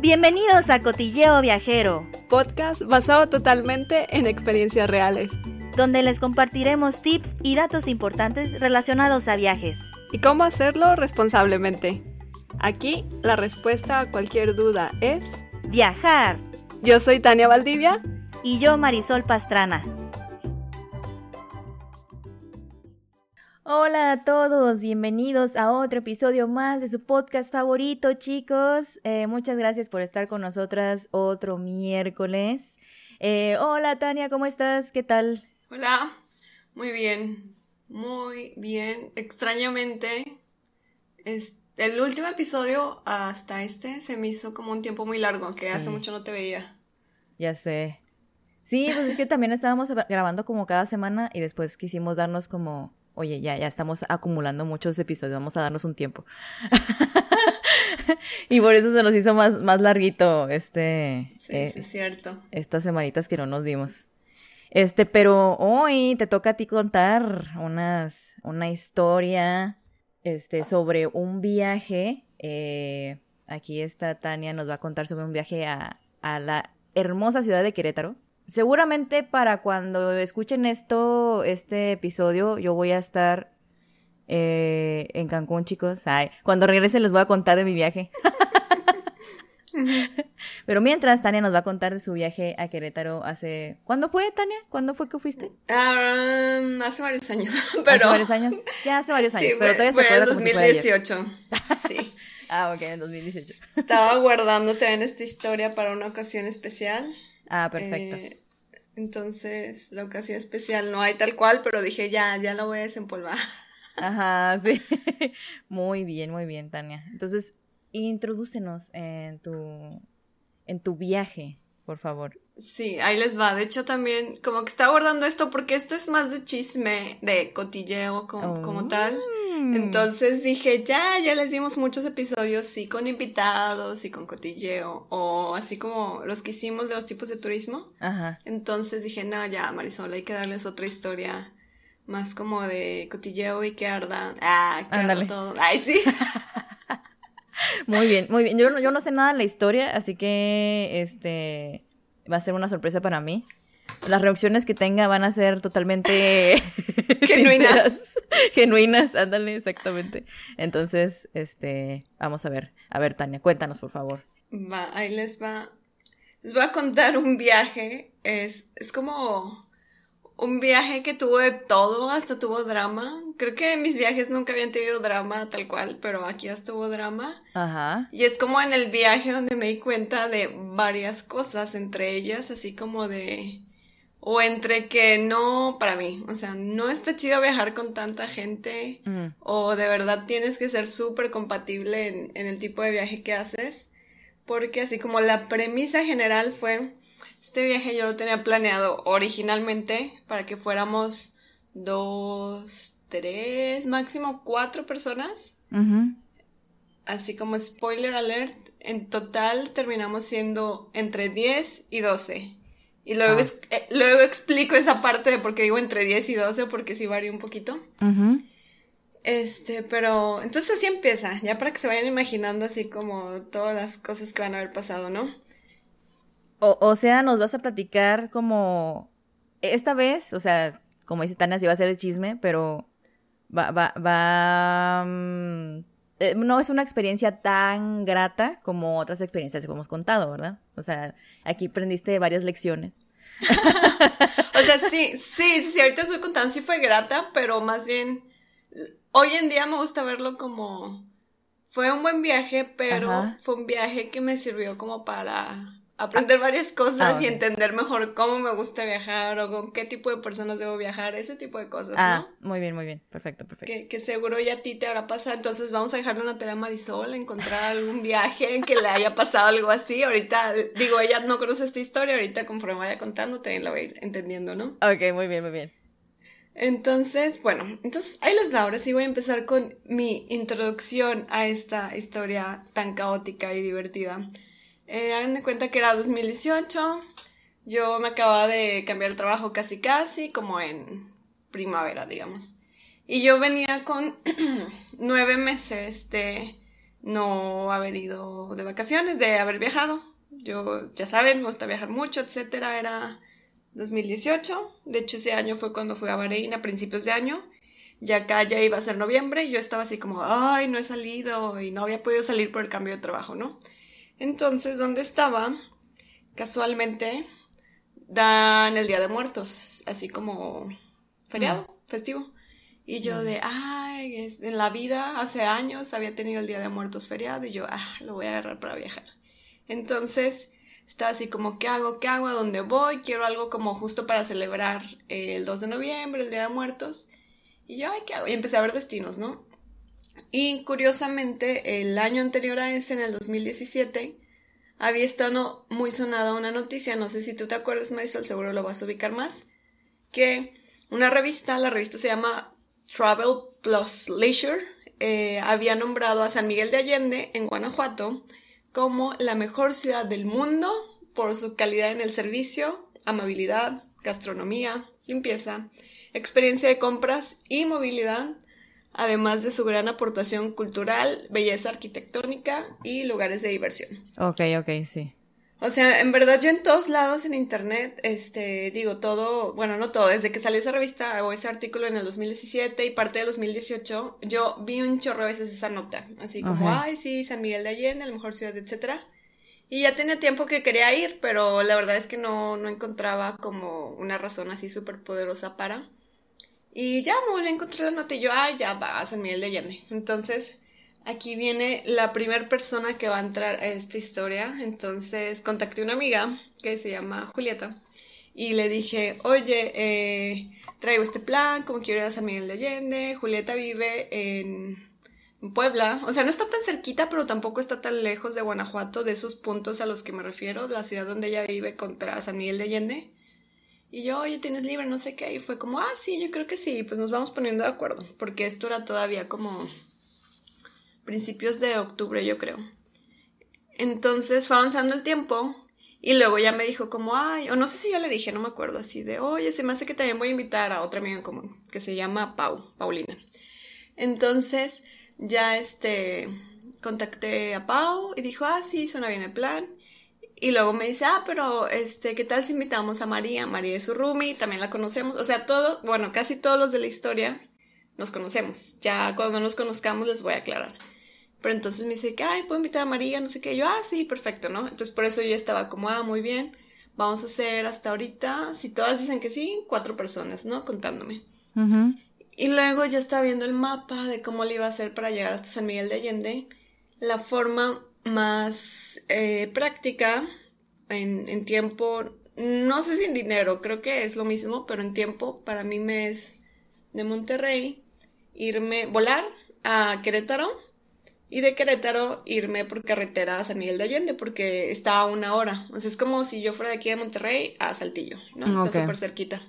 Bienvenidos a Cotilleo Viajero, podcast basado totalmente en experiencias reales, donde les compartiremos tips y datos importantes relacionados a viajes. Y cómo hacerlo responsablemente. Aquí la respuesta a cualquier duda es viajar. Yo soy Tania Valdivia y yo Marisol Pastrana. Hola a todos, bienvenidos a otro episodio más de su podcast favorito, chicos. Eh, muchas gracias por estar con nosotras otro miércoles. Eh, hola Tania, ¿cómo estás? ¿Qué tal? Hola, muy bien, muy bien. Extrañamente, es, el último episodio hasta este se me hizo como un tiempo muy largo, que hace mucho no te veía. Ya sé. Sí, pues es que también estábamos grabando como cada semana y después quisimos darnos como oye, ya, ya estamos acumulando muchos episodios, vamos a darnos un tiempo. y por eso se nos hizo más, más larguito este... Sí, eh, sí, cierto. Estas semanitas que no nos dimos. Este, pero hoy te toca a ti contar unas, una historia este, sobre un viaje. Eh, aquí está Tania, nos va a contar sobre un viaje a, a la hermosa ciudad de Querétaro. Seguramente para cuando escuchen esto, este episodio, yo voy a estar eh, en Cancún, chicos. Ay, cuando regrese les voy a contar de mi viaje. Pero mientras, Tania nos va a contar de su viaje a Querétaro hace... ¿Cuándo fue, Tania? ¿Cuándo fue que fuiste? Um, hace varios años, pero... Hace varios años. Ya hace varios años, pero todavía se acuerda en 2018, sí. ah, ok, en 2018. Estaba guardando también esta historia para una ocasión especial. Ah, perfecto. Eh, entonces, la ocasión especial no hay tal cual, pero dije, ya, ya la voy a desempolvar. Ajá, sí. Muy bien, muy bien, Tania. Entonces, introdúcenos en tu, en tu viaje, por favor. Sí, ahí les va. De hecho, también como que está abordando esto porque esto es más de chisme, de cotilleo como, como tal. Mm. Entonces dije, ya, ya les dimos muchos episodios, sí, con invitados y con cotilleo, o así como los que hicimos de los tipos de turismo. Ajá. Entonces dije, no, ya, Marisol, hay que darles otra historia más como de cotilleo y que arda. Ah, que arda todo. Ay, sí. muy bien, muy bien. Yo, yo no sé nada de la historia, así que este va a ser una sorpresa para mí. Las reacciones que tenga van a ser totalmente genuinas. genuinas, ándale, exactamente. Entonces, este, vamos a ver. A ver, Tania, cuéntanos, por favor. Va, ahí les va. Les voy a contar un viaje. Es, es como un viaje que tuvo de todo, hasta tuvo drama. Creo que mis viajes nunca habían tenido drama tal cual, pero aquí hasta tuvo drama. Ajá. Y es como en el viaje donde me di cuenta de varias cosas, entre ellas así como de... O entre que no, para mí, o sea, no está chido viajar con tanta gente, mm. o de verdad tienes que ser súper compatible en, en el tipo de viaje que haces, porque así como la premisa general fue este viaje yo lo tenía planeado originalmente para que fuéramos dos, tres, máximo cuatro personas. Así como spoiler alert, en total terminamos siendo entre 10 y 12. Y luego, ah. eh, luego explico esa parte de por qué digo entre 10 y 12, porque sí varía un poquito. Este, pero entonces así empieza, ya para que se vayan imaginando así como todas las cosas que van a haber pasado, ¿no? O, sea, nos vas a platicar como esta vez, o sea, como dice Tania, sí va a ser el chisme, pero va, va, va, mm, eh, no es una experiencia tan grata como otras experiencias que hemos contado, ¿verdad? O sea, aquí aprendiste varias lecciones. o sea, sí, sí, sí, ahorita os voy contando, sí fue grata, pero más bien, hoy en día me gusta verlo como, fue un buen viaje, pero fue un viaje que me sirvió como para aprender varias cosas ah, y entender mejor cómo me gusta viajar o con qué tipo de personas debo viajar, ese tipo de cosas, ah, muy bien, muy bien, perfecto, perfecto. Que, seguro ya a ti te habrá pasado, entonces vamos a dejarle una tela a Marisol, encontrar algún viaje en que le haya pasado algo así, ahorita, digo, ella no conoce esta historia, ahorita conforme vaya contando también la va a ir entendiendo, ¿no? Ok, muy bien, muy bien. Entonces, bueno, entonces ahí les va, ahora sí voy a empezar con mi introducción a esta historia tan caótica y divertida. Eh, hagan de cuenta que era 2018. Yo me acababa de cambiar el trabajo casi casi, como en primavera, digamos. Y yo venía con nueve meses de, no haber ido de vacaciones, de haber viajado. Yo, ya saben, me gusta viajar mucho, etcétera. Era 2018. De hecho, ese año fue cuando fui a Bahrein a principios de año. Ya acá ya iba a ser noviembre y yo estaba así como, ay, no he salido y no había podido salir por el cambio de trabajo, ¿no? Entonces, ¿dónde estaba? Casualmente dan el Día de Muertos, así como feriado, festivo. Y yo de, ay, en la vida hace años había tenido el Día de Muertos feriado y yo, ah, lo voy a agarrar para viajar. Entonces, estaba así como, ¿qué hago? ¿Qué hago? ¿A dónde voy? Quiero algo como justo para celebrar el 2 de noviembre, el Día de Muertos. Y yo, ay, ¿qué hago? Y empecé a ver destinos, ¿no? Y curiosamente, el año anterior a ese, en el 2017, había estado muy sonada una noticia, no sé si tú te acuerdas, Marisol, seguro lo vas a ubicar más, que una revista, la revista se llama Travel Plus Leisure eh, había nombrado a San Miguel de Allende, en Guanajuato, como la mejor ciudad del mundo por su calidad en el servicio, amabilidad, gastronomía, limpieza, experiencia de compras y movilidad, además de su gran aportación cultural, belleza arquitectónica y lugares de diversión. Ok, ok, sí. O sea, en verdad yo en todos lados en internet, este, digo todo, bueno, no todo, desde que salió esa revista o ese artículo en el 2017 y parte del 2018, yo vi un chorro de veces esa nota, así como, ay, sí, San Miguel de Allende, la mejor ciudad, etcétera. Y ya tenía tiempo que quería ir, pero la verdad es que no, no encontraba como una razón así súper poderosa para. Y ya me volví a encontrar la nota y yo, ay, ya va a San Miguel de Allende. Entonces, Aquí viene la primera persona que va a entrar a esta historia. Entonces contacté a una amiga que se llama Julieta y le dije, oye, eh, traigo este plan, como quiero ir a San Miguel de Allende. Julieta vive en Puebla, o sea, no está tan cerquita, pero tampoco está tan lejos de Guanajuato, de esos puntos a los que me refiero, de la ciudad donde ella vive contra San Miguel de Allende. Y yo, oye, ¿tienes libre? No sé qué. Y fue como, ah, sí, yo creo que sí. Pues nos vamos poniendo de acuerdo, porque esto era todavía como principios de octubre, yo creo. Entonces fue avanzando el tiempo y luego ya me dijo como, ay, o no sé si yo le dije, no me acuerdo, así de, oye, se me hace que también voy a invitar a otra amiga en común, que se llama Pau, Paulina. Entonces ya este, contacté a Pau y dijo, ah, sí, suena bien el plan. Y luego me dice, ah, pero este, ¿qué tal si invitamos a María? María es su roomie, también la conocemos. O sea, todos, bueno, casi todos los de la historia nos conocemos. Ya cuando nos conozcamos les voy a aclarar. Pero entonces me dice que, ay, puedo invitar a María, no sé qué. Yo, ah, sí, perfecto, ¿no? Entonces por eso yo estaba como, ah, muy bien. Vamos a hacer hasta ahorita, si todas dicen que sí, cuatro personas, ¿no? Contándome. Y luego ya estaba viendo el mapa de cómo le iba a hacer para llegar hasta San Miguel de Allende. La forma más eh, práctica en, en tiempo, no sé si en dinero, creo que es lo mismo, pero en tiempo para mí me es de Monterrey irme, volar a Querétaro y de Querétaro irme por carretera a San Miguel de Allende porque está a una hora. O sea, es como si yo fuera de aquí de Monterrey a Saltillo, ¿no? Está súper cerquita.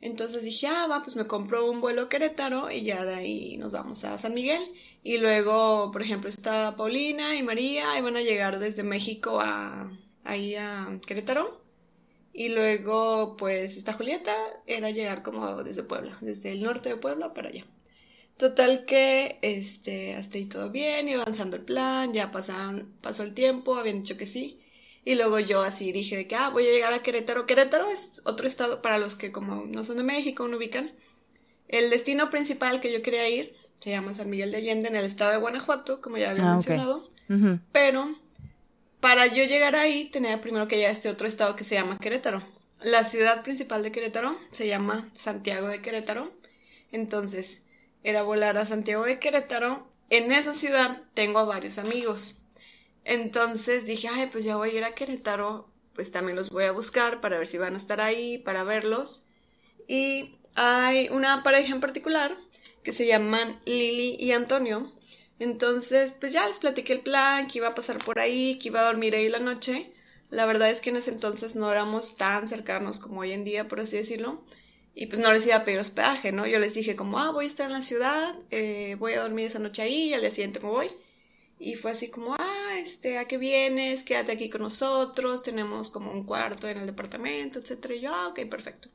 Entonces dije, ah, va, pues me compro un vuelo a Querétaro y ya de ahí nos vamos a San Miguel. Y luego, por ejemplo, está Paulina y María y van a llegar desde México a ahí a Querétaro. Y luego, pues, está Julieta, era llegar como desde Puebla, desde el norte de Puebla para allá. Total que, este, hasta ahí todo bien, iba avanzando el plan, ya pasaron, pasó el tiempo, habían dicho que sí. Y luego yo así dije de que, ah, voy a llegar a Querétaro. Querétaro es otro estado para los que como no son de México, no ubican. El destino principal que yo quería ir se llama San Miguel de Allende en el estado de Guanajuato, como ya había ah, mencionado. Pero para yo llegar ahí tenía primero que llegar a este otro estado que se llama Querétaro. La ciudad principal de Querétaro se llama Santiago de Querétaro. Entonces, era volar a Santiago de Querétaro. En esa ciudad tengo a varios amigos. Entonces dije, ay, pues ya voy a ir a Querétaro, pues también los voy a buscar para ver si van a estar ahí, para verlos. Y hay una pareja en particular que se llaman Lili y Antonio. Entonces, pues ya les platiqué el plan, que iba a pasar por ahí, que iba a dormir ahí la noche. La verdad es que en ese entonces no éramos tan cercanos como hoy en día, por así decirlo y pues no les iba a pedir hospedaje, ¿no? Yo les dije como, ah, voy a estar en la ciudad, eh, voy a dormir esa noche ahí y al día siguiente me voy. Y fue así como, ah, este, ¿a qué vienes? Quédate aquí con nosotros, tenemos como un cuarto en el departamento, etcétera. Y yo, ah, ok, perfecto.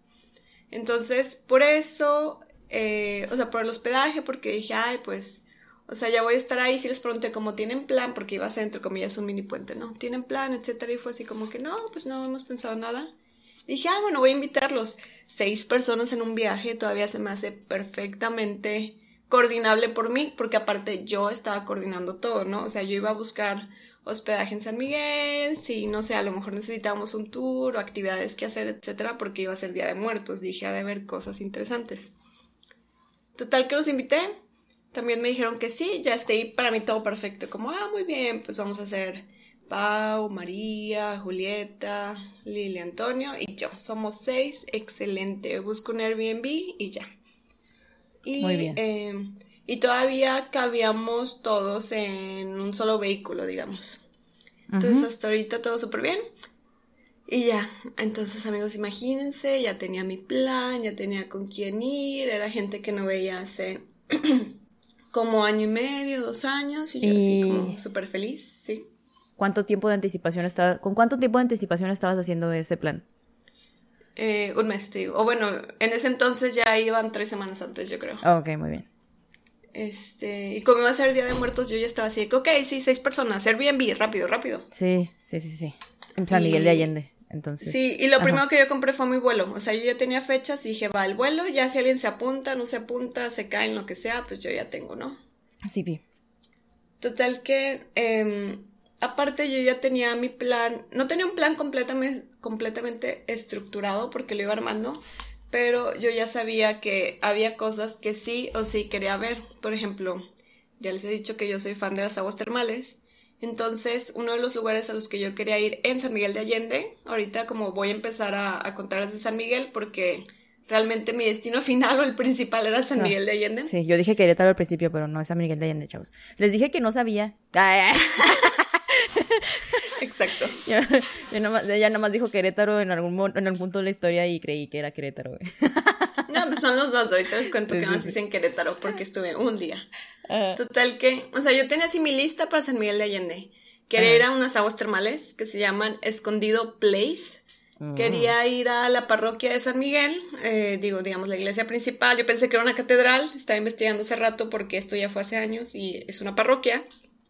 Entonces, por eso, eh, o sea, por el hospedaje, porque dije, ay, pues, O sea, ya voy a estar ahí. Si les pregunté cómo tienen plan, porque iba a ser entre comillas un mini puente, ¿no? ¿Tienen plan, etcétera? Y fue así como que no, pues no hemos pensado nada. dije, ah, bueno, voy a invitarlos. Seis personas en un viaje todavía se me hace perfectamente coordinable por mí, porque aparte yo estaba coordinando todo, ¿no? O sea, yo iba a buscar hospedaje en San Miguel, si no sé, a lo mejor necesitábamos un tour o actividades que hacer, etcétera, porque iba a ser Día de Muertos, dije, ha de haber cosas interesantes. Total que los invité, también me dijeron que sí, ya esté para mí todo perfecto, como, ah, muy bien, pues vamos a hacer Pau, María, Julieta, Lili, Antonio y yo. Somos seis, excelente. Busco un Airbnb y ya. Y, muy bien. Em, y todavía cabíamos todos en un solo vehículo, digamos. Entonces hasta ahorita todo súper bien. Y ya, entonces amigos, imagínense, ya tenía mi plan, ya tenía con quién ir, era gente que no veía hace como año y medio, dos años, y yo así como súper feliz, sí. ¿Cuánto tiempo de anticipación estaba, con cuánto tiempo de anticipación estabas haciendo ese plan? Eh, un mes, digo. O bueno, en ese entonces ya iban tres semanas antes, yo creo. Ok, muy bien. Este, y como iba a ser el Día de Muertos, yo ya estaba así, ok, sí, seis personas, Airbnb, rápido, rápido. Sí, sí, sí, sí. En San Miguel de Allende, entonces. Sí, y lo primero que yo compré fue mi vuelo. O sea, yo ya tenía fechas y dije, va, el vuelo, ya si alguien se apunta, no se apunta, se cae en lo que sea, pues yo ya tengo, ¿no? Sí, vi. Total que, em, aparte yo ya tenía mi plan, no tenía un plan completamente, completamente estructurado porque lo iba armando, pero yo ya sabía que había cosas que sí o sí quería ver. Por ejemplo, ya les he dicho que yo soy fan de las aguas termales. Entonces, uno de los lugares a los que yo quería ir en San Miguel de Allende, ahorita como voy a empezar a, a contarles de San Miguel porque realmente mi destino final o el principal era San Miguel de Allende. Sí, yo dije Querétaro al principio, pero no es San Miguel de Allende, chavos. Les dije que no sabía. Exacto. Ya, ella nomás dijo Querétaro en algún, en algún punto de la historia y creí que era Querétaro. No, pues son los dos. Ahorita les cuento que más dicen Querétaro porque estuve un día. Ah. Total que, o sea, yo tenía así mi lista para San Miguel de Allende. Quería ir a unas aguas termales que se llaman Escondido Place. Mm. Quería ir a la parroquia de San Miguel, eh, digo, digamos, la iglesia principal. Yo pensé que era una catedral, estaba investigando hace rato porque esto ya fue hace años y es una parroquia.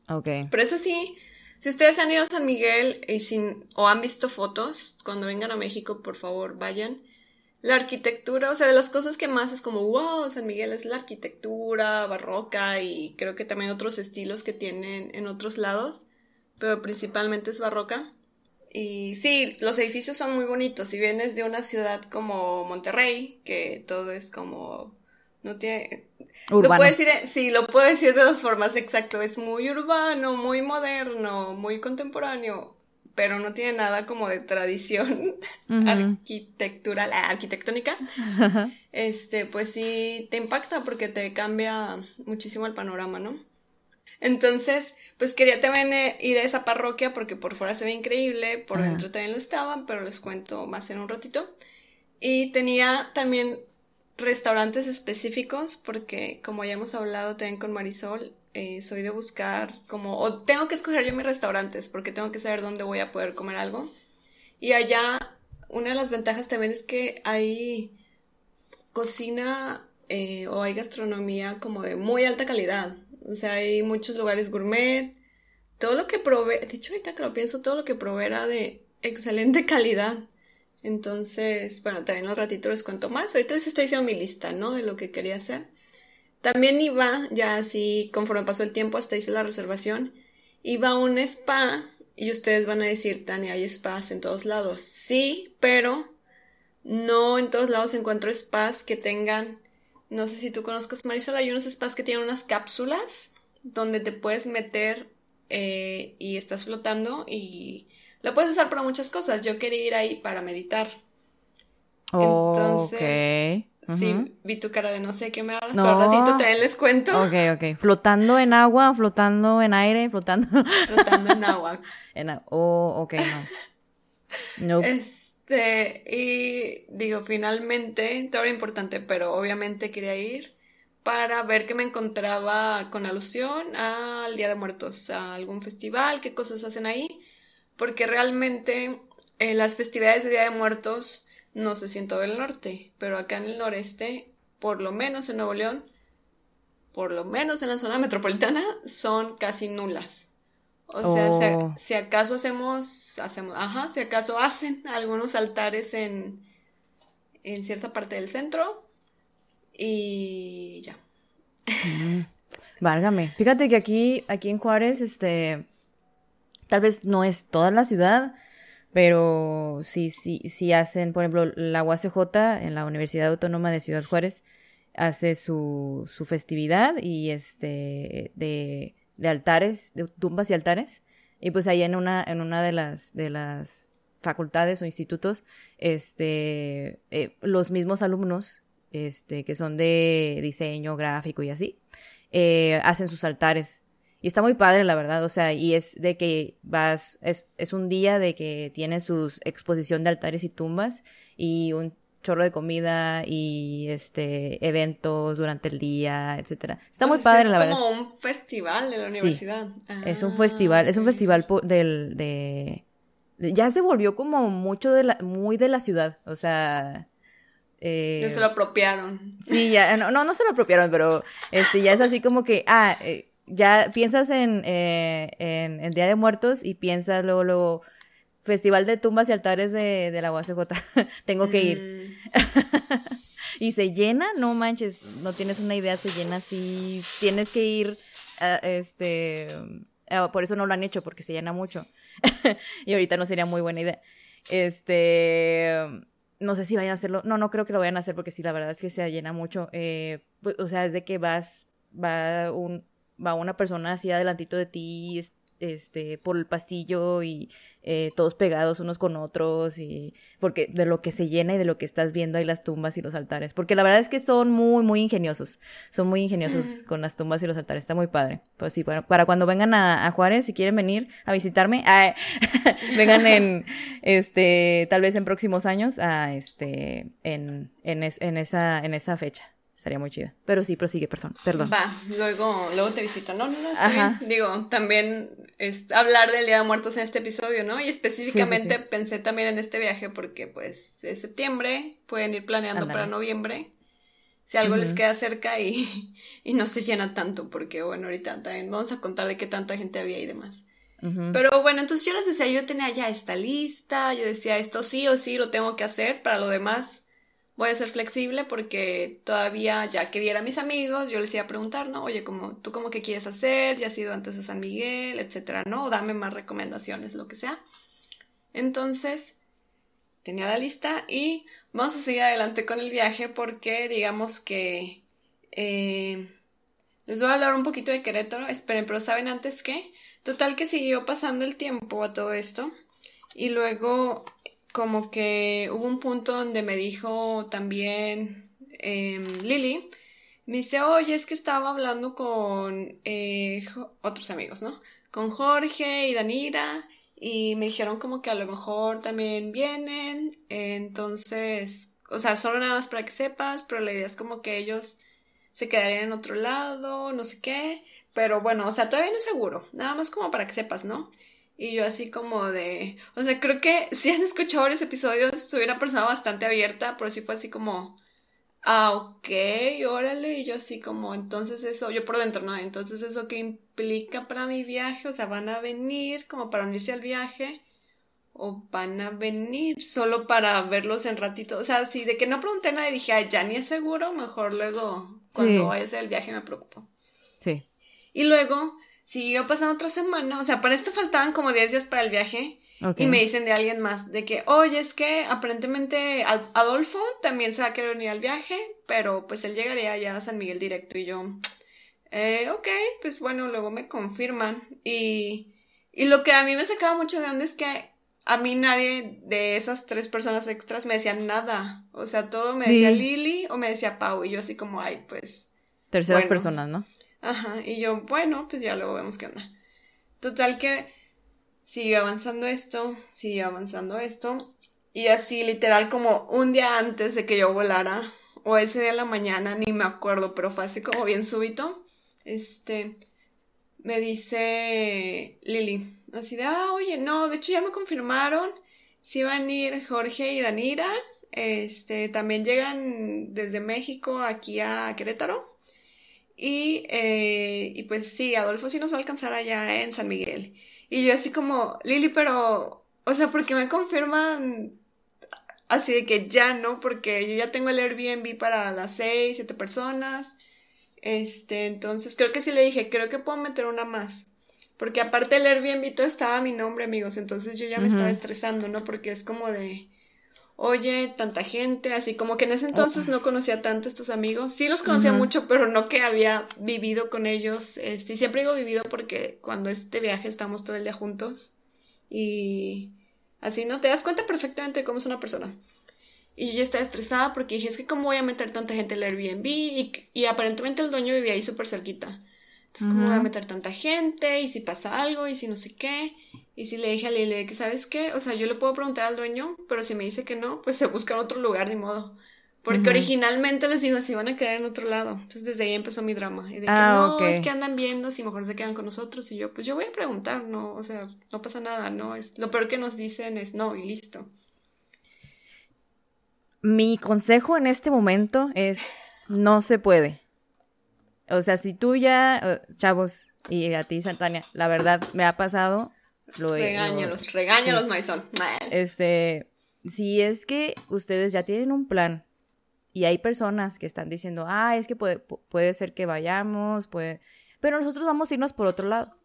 Ok. Pero eso sí, si ustedes han ido a San Miguel y sin, o han visto fotos, cuando vengan a México, por favor, vayan. La arquitectura, o sea, de las cosas que más es como, wow, San Miguel es la arquitectura barroca y creo que también otros estilos que tienen en otros lados, pero principalmente es barroca. Y sí, los edificios son muy bonitos. Si vienes de una ciudad como Monterrey, que todo es como no tiene lo puedo decir, sí, lo puedo decir de dos formas, exacto. Es muy urbano, muy moderno, muy contemporáneo, pero no tiene nada como de tradición arquitectural, arquitectónica. Este, pues sí, te impacta porque te cambia muchísimo el panorama, ¿no? Entonces, pues quería también eh, ir a esa parroquia porque por fuera se ve increíble, por dentro también lo estaban, pero les cuento más en un ratito. Y tenía también restaurantes específicos, porque como ya hemos hablado también con Marisol, eh, soy de buscar como, o tengo que escoger yo mis restaurantes, porque tengo que saber dónde voy a poder comer algo. Y allá, una de las ventajas también es que hay cocina eh, o hay gastronomía como de muy alta calidad. O sea, hay muchos lugares gourmet. Todo lo que probé, de hecho ahorita que lo pienso, todo lo que probé era de excelente calidad. Entonces, bueno, también al ratito les cuento más. Ahorita les estoy diciendo mi lista, ¿no? De lo que quería hacer. También iba, ya así, conforme pasó el tiempo, hasta hice la reservación, iba a un spa y ustedes van a decir, Tania, hay spas en todos lados. Sí, pero no en todos lados encuentro spas que tengan, no sé si tú conozcas Marisol, hay unos spas que tienen unas cápsulas donde te puedes meter eh, y estás flotando y la puedes usar para muchas cosas. Yo quería ir ahí para meditar. Entonces, sí, vi tu cara de no sé qué me hablas, pero al ratito también les cuento. Ok, ok. Flotando en agua, flotando en aire, flotando. Flotando en agua. en Oh, ok, no. No. Este, y digo, finalmente, todo era importante, pero obviamente quería ir para ver qué me encontraba con alusión al Día de Muertos, a algún festival, qué cosas hacen ahí porque realmente eh, las festividades de Día de Muertos no sé si en todo el norte, pero acá en el noreste, por lo menos en Nuevo León, por lo menos en la zona metropolitana, son casi nulas. O sea, si, Oh. si acaso hacemos, hacemos, ajá, si acaso hacen algunos altares en, en cierta parte del centro y ya. Mm, Válgame. Fíjate que aquí, aquí en Juárez, este, tal vez no es toda la ciudad, pero sí, sí, sí hacen, por ejemplo, la UACJ en la Universidad Autónoma de Ciudad Juárez hace su, su festividad y este de, de altares, de tumbas y altares. Y pues ahí en una, en una de las, de las facultades o institutos, este, eh, los mismos alumnos, este, que son de diseño gráfico y así, eh, hacen sus altares. Y está muy padre, la verdad, o sea, y es de que vas, es, es un día de que tiene sus exposición de altares y tumbas y un chorro de comida y este eventos durante el día, etcétera. Está muy Pues, padre, es la verdad. como un festival de la Sí. universidad. Es un Ah, festival, es un ok. festival del, de, de- ya se volvió como mucho de la, muy de la ciudad, o sea, eh, Ya se lo apropiaron. sí, ya, no, no, no se lo apropiaron, pero este, ya es así como que, ah, eh, ya piensas en, eh, en, en Día de Muertos y piensas luego, luego, Festival de Tumbas y Altares de, de la UACJ, tengo que ir. Mm, Y se llena, no manches, no tienes una idea, se llena así, tienes que ir, a- este, por eso no lo han hecho, porque se llena mucho. y ahorita no sería muy buena idea. Este, no sé si vayan a hacerlo, no, no creo que lo vayan a hacer, porque sí, la verdad es que se llena mucho. Eh, pues, o sea, es de que vas, va un, va una persona así adelantito de ti, es- este, por el pasillo y eh, todos pegados unos con otros y porque de lo que se llena y de lo que estás viendo ahí las tumbas y los altares, porque la verdad es que son muy muy ingeniosos, son muy ingeniosos con las tumbas y los altares, está muy padre. Pues sí, para, para cuando vengan a, a Juárez, si quieren venir a visitarme, vengan en este tal vez en próximos años a este en en, es- en esa en esa fecha. Estaría muy chida. Pero sí, prosigue, perdón, perdón. Va, luego, luego te visito. No, no, no, está Ajá. bien. Digo, también es hablar del Día de Muertos en este episodio, ¿no? Y específicamente Sí, sí, pensé también en este viaje porque, pues, es septiembre, pueden ir planeando para noviembre. Si algo les queda cerca y, y no se llena tanto, porque, bueno, ahorita también vamos a contar de qué tanta gente había y demás. Pero bueno, entonces yo les decía, yo tenía ya esta lista, yo decía, esto sí o sí lo tengo que hacer, para lo demás voy a ser flexible porque todavía, ya que viera a mis amigos, yo les iba a preguntar, ¿no? Oye, como, ¿tú cómo que quieres hacer? Ya has ido antes a San Miguel, etcétera, ¿no? O dame más recomendaciones, lo que sea. Entonces, tenía la lista y vamos a seguir adelante con el viaje porque digamos que eh, les voy a hablar un poquito de Querétaro, esperen, pero ¿saben antes qué? Total que siguió pasando el tiempo a todo esto y luego como que hubo un punto donde me dijo también em, Lili, me dice, oye, es que estaba hablando con eh, otros amigos, ¿no? Con Jorge y Danira y me dijeron como que a lo mejor también vienen, entonces, o sea, solo nada más para que sepas, pero la idea es como que ellos se quedarían en otro lado, no sé qué, pero bueno, o sea, todavía no es seguro, nada más como para que sepas, ¿no? Y yo así como de, o sea, creo que si han escuchado varios episodios, soy una persona bastante abierta, pero sí fue así como, ah, ok, órale, y yo así como, entonces eso, yo por dentro, ¿no? Entonces eso qué implica para mi viaje, o sea, van a venir como para unirse al viaje, o van a venir solo para verlos en ratito, o sea, sí, de que no pregunté nada y dije, ay, ya ni es seguro, mejor luego, cuando Sí. vaya a hacer el viaje me preocupo. Sí. Y luego siguió pasando otra semana, o sea, para esto faltaban como 10 días para el viaje. Y me dicen de alguien más, de que, oye, es que aparentemente Ad- Adolfo también se va a querer unir al viaje, pero pues él llegaría ya a San Miguel directo y yo, eh, ok, pues bueno, luego me confirman. Y, y lo que a mí me sacaba mucho de onda es que a mí nadie de esas tres personas extras me decían nada. O sea, todo me decía. Lili o me decía Pau y yo así como, ay, pues... Terceras bueno. personas, ¿no? Ajá, y yo, bueno, pues ya luego vemos qué onda. Total que siguió avanzando esto, siguió avanzando esto, y así literal como un día antes de que yo volara, o ese día en la mañana, ni me acuerdo, pero fue así como bien súbito, este, me dice Lili, así de, ah, oye, no, de hecho ya me confirmaron, si van a ir Jorge y Danira, este, también llegan desde México aquí a Querétaro. Y, eh, y pues sí, Adolfo sí nos va a alcanzar allá en San Miguel. Y yo así como, Lili, pero, o sea, porque me confirman así de que ya no, porque yo ya tengo el Airbnb para las seis, siete personas. Este, entonces creo que sí le dije, creo que puedo meter una más. Porque aparte el Airbnb todo estaba a mi nombre, amigos. Entonces yo ya me estaba estresando, ¿no? Porque es como de, oye, tanta gente, así como que en ese entonces no conocía tanto a estos amigos. Sí los conocía mucho, pero no que había vivido con ellos. Este, y siempre digo vivido porque cuando este viaje estamos todo el día juntos. Y así, ¿no? Te das cuenta perfectamente de cómo es una persona. Y yo ya estaba estresada porque dije, es que cómo voy a meter tanta gente en el Airbnb. Y, y aparentemente el dueño vivía ahí súper cerquita. Entonces, ¿cómo voy a meter tanta gente? ¿Y si pasa algo? ¿Y si no sé qué? Y si le dije a Lile que, ¿sabes qué? O sea, yo le puedo preguntar al dueño, pero si me dice que no, pues se busca en otro lugar, ni modo. Porque originalmente les digo, si van a quedar en otro lado. Entonces desde ahí empezó mi drama. Y de que ah, no, es que andan viendo si mejor se quedan con nosotros. Y yo, pues yo voy a preguntar, no, o sea, no pasa nada, no. Es, lo peor que nos dicen es no y listo. Mi consejo en este momento es no se puede. O sea, si tú ya, eh, chavos, y a ti, Santania, la verdad me ha pasado. Lo, regáñalos, regáñalos, Marisol. Este, si es que ustedes ya tienen un plan y hay personas que están diciendo, ah, es que puede, puede ser que vayamos, puede... pero nosotros vamos a irnos por otro lado.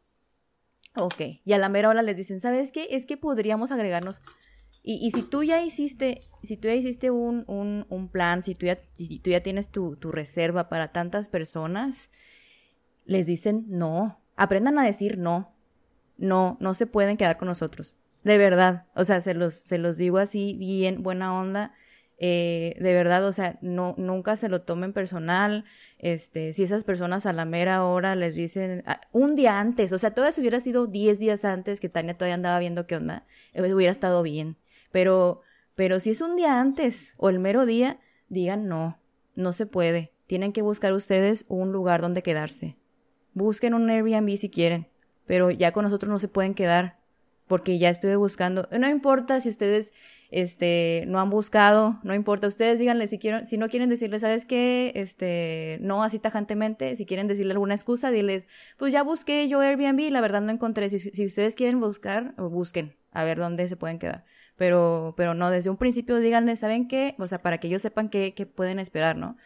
Ok, y a la mera hora les dicen, ¿sabes qué? Es que podríamos agregarnos. Y, y si tú ya hiciste, si tú ya hiciste un, un, un plan, si tú ya, si tú ya tienes tu, tu reserva para tantas personas, les dicen no. Aprendan a decir no. No, no se pueden quedar con nosotros. De verdad. O sea, se los, se los digo así, bien, buena onda. Eh, de verdad, o sea, no, nunca se lo tomen personal. Este, si esas personas a la mera hora les dicen ah, un día antes, o sea, todo eso hubiera sido 10 días antes que Tania todavía andaba viendo qué onda, eh, hubiera estado bien. Pero, pero si es un día antes o el mero día, digan no, no se puede. Tienen que buscar ustedes un lugar donde quedarse. Busquen un Airbnb si quieren, pero ya con nosotros no se pueden quedar porque ya estuve buscando. No importa si ustedes este no han buscado, no importa, ustedes díganle si quieren, si no quieren decirle, ¿sabes qué? Este, no así tajantemente, si quieren decirle alguna excusa, diles, pues ya busqué yo Airbnb y la verdad no encontré. Si ustedes quieren buscar, busquen a ver dónde se pueden quedar. Pero, pero no, desde un principio díganle, ¿saben qué? O sea, para que ellos sepan qué, qué pueden esperar, ¿no?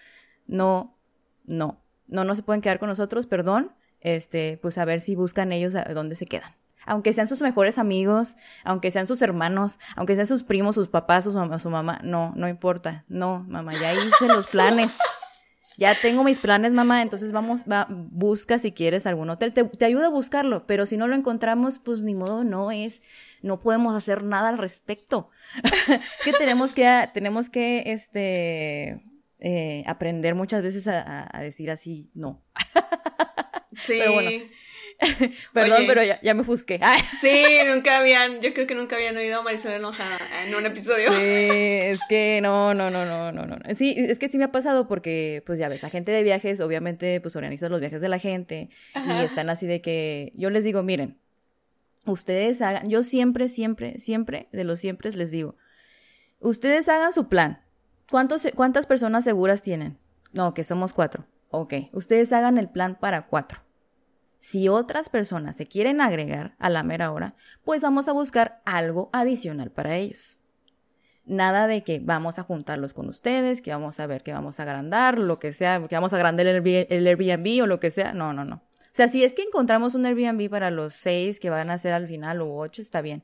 No, no, no, no se pueden quedar con nosotros, perdón este, pues a ver si buscan ellos dónde se quedan. Aunque sean sus mejores amigos, aunque sean sus hermanos, aunque sean sus primos, sus papás, sus mamá, su mamá, no, no importa. No, mamá, ya hice los planes. Ya tengo mis planes, mamá, entonces vamos, va, busca si quieres algún hotel. Te, te ayuda a buscarlo, pero si no lo encontramos, pues ni modo, no es, no podemos hacer nada al respecto. es que tenemos que, tenemos que, este, eh, aprender muchas veces a, a decir así, no. Sí. Pero bueno. Perdón, pero ya, me fusqué. sí, nunca habían, yo creo que nunca habían oído a Marisol enojada en un episodio. Sí, es que no, no, no, no, no, no. Sí, es que sí me ha pasado porque, pues ya ves, agente de viajes, obviamente, pues organizas los viajes de la gente y están así de que, yo les digo, miren, ustedes hagan, yo siempre, siempre, siempre, de los siempre les digo, ustedes hagan su plan. ¿Cuántos, ¿Cuántas personas seguras tienen? No, que somos cuatro. Ok, ustedes hagan el plan para cuatro. Si otras personas se quieren agregar a la mera hora, pues vamos a buscar algo adicional para ellos. Nada de que vamos a juntarlos con ustedes, que vamos a ver que vamos a agrandar, lo que sea, que vamos a agrandar el Airbnb o lo que sea. No, no, no. O sea, si es que encontramos un Airbnb para los seis que van a ser al final o ocho, está bien.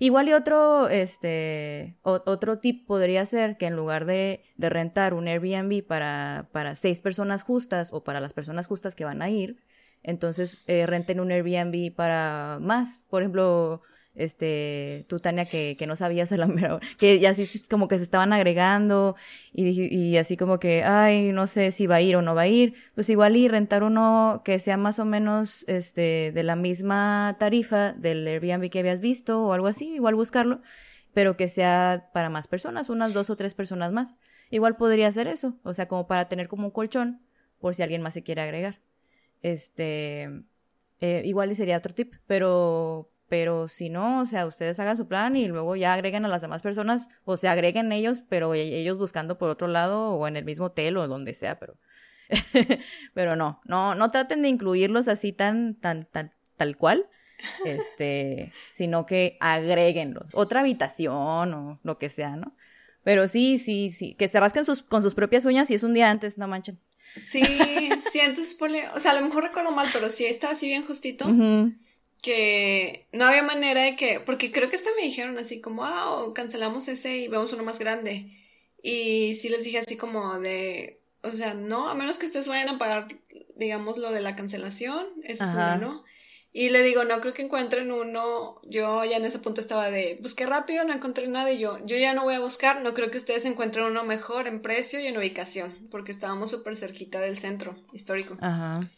Igual y otro, este, otro tip podría ser que en lugar de, de rentar un Airbnb para, para seis personas justas o para las personas justas que van a ir, entonces eh, renten un Airbnb para más. Por ejemplo, este, tú, Tania, que, que no sabías a la que ya así como que se estaban agregando y, y, así como que, ay, no sé si va a ir o no va a ir, pues igual y rentar uno que sea más o menos, este, de la misma tarifa del Airbnb que habías visto o algo así, igual buscarlo, pero que sea para más personas, unas dos o tres personas más. Igual podría ser eso, o sea, como para tener como un colchón por si alguien más se quiere agregar. Este, eh, igual y sería otro tip, pero pero si no, o sea, ustedes hagan su plan y luego ya agreguen a las demás personas o se agreguen ellos, pero e-, ellos buscando por otro lado o en el mismo hotel o donde sea, pero Pero no, no, no traten de incluirlos así tan, tan, tan, tal cual, este, sino que agréguenlos. Otra habitación o lo que sea, ¿no? Pero sí, sí, sí, que se rasquen sus, con sus propias uñas y es un día antes, no manchen. Sí, sí, entonces ponle, o sea, a lo mejor recuerdo mal, pero sí estaba así bien justito. Que no había manera de que, porque creo que hasta me dijeron así como, ah, cancelamos ese y vemos uno más grande. Y sí les dije así como de, o sea, no, a menos que ustedes vayan a pagar, digamos, lo de la cancelación, eso es uno, ¿no? Y le digo, no creo que encuentren uno. Yo ya en ese punto estaba de, busqué rápido, no encontré nada y yo, yo ya no voy a buscar, no creo que ustedes encuentren uno mejor en precio y en ubicación, porque estábamos súper cerquita del centro histórico. Ajá.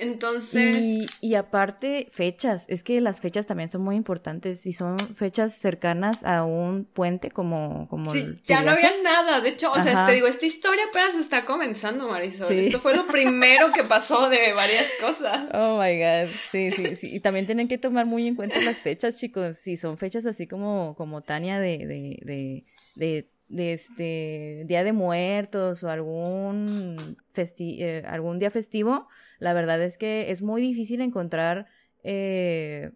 Entonces. Y, aparte, fechas. Es que las fechas también son muy importantes. Si son fechas cercanas a un puente como. como sí, ya no había nada. De hecho, o sea, te digo, esta historia apenas está comenzando, Marisol. Esto fue lo primero que pasó de varias cosas. Oh my God. Sí, sí, sí. Y también tienen que tomar muy en cuenta las fechas, chicos. Si son fechas así como, como Tania de, de, de, de de este Día de Muertos o algún, eh, algún día festivo, la verdad es que es muy difícil encontrar eh,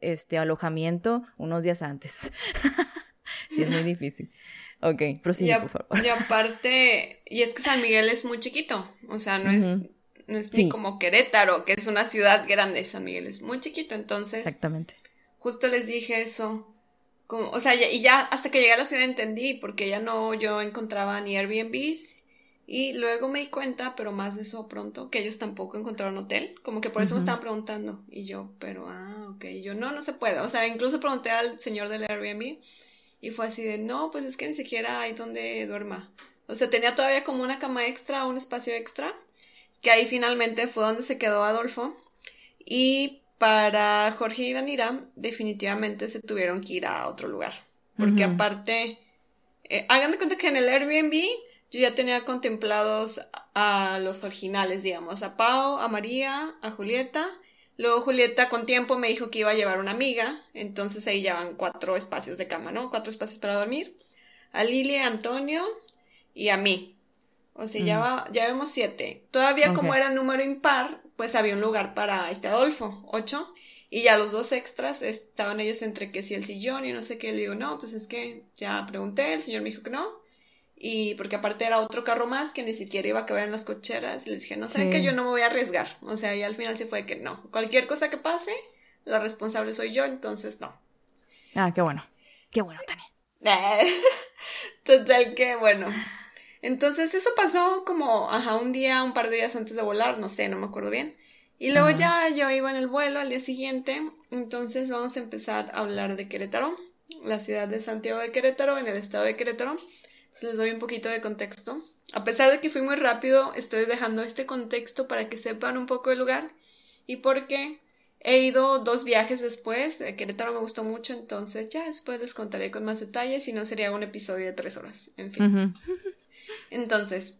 este alojamiento unos días antes. sí, es muy difícil. Ok, prosigue, por favor. Y aparte, y es que San Miguel es muy chiquito, o sea, no es, no es ni como Querétaro, que es una ciudad grande, San Miguel es muy chiquito, entonces... Exactamente. Justo les dije eso, como, o sea, y ya hasta que llegué a la ciudad entendí, porque ya no yo encontraba ni Airbnbs y luego me di cuenta, pero más de eso pronto, que ellos tampoco encontraron hotel. Como que por eso me estaban preguntando. Y yo, pero, ah, ok. Y yo, no, no se puede. O sea, incluso pregunté al señor del Airbnb y fue así de, no, pues es que ni siquiera hay donde duerma. O sea, tenía todavía como una cama extra, un espacio extra, que ahí finalmente fue donde se quedó Adolfo. Y para Jorge y Danira, definitivamente se tuvieron que ir a otro lugar. Porque aparte, eh, hagan de cuenta que en el Airbnb yo ya tenía contemplados a los originales, digamos, a Pau, a María, a Julieta. Luego Julieta con tiempo me dijo que iba a llevar una amiga, entonces ahí ya van cuatro espacios de cama, ¿no? Cuatro espacios para dormir. A Lili, a Antonio y a mí. O sea, ya, mm. ya vemos siete. Todavía como era número impar, pues había un lugar para este Adolfo, ocho. Y ya los dos extras estaban ellos entre que si el sillón y no sé qué. Le digo, no, pues es que ya pregunté, el señor me dijo que no y porque aparte era otro carro más que ni siquiera iba a caber en las cocheras, les dije, no saben que yo no me voy a arriesgar, o sea, y al final sí fue que no, cualquier cosa que pase, la responsable soy yo, entonces no. Ah, qué bueno, qué bueno, Tania. Total, qué bueno. Entonces eso pasó como, ajá, un día, un par de días antes de volar, no sé, no me acuerdo bien. Y luego ya yo iba en el vuelo al día siguiente, entonces vamos a empezar a hablar de Querétaro, la ciudad de Santiago de Querétaro, en el estado de Querétaro les doy un poquito de contexto. A pesar de que fui muy rápido, estoy dejando este contexto para que sepan un poco el lugar y porque he ido dos viajes después. Querétaro me gustó mucho, entonces ya después les contaré con más detalles y no sería un episodio de tres horas. En fin. Entonces,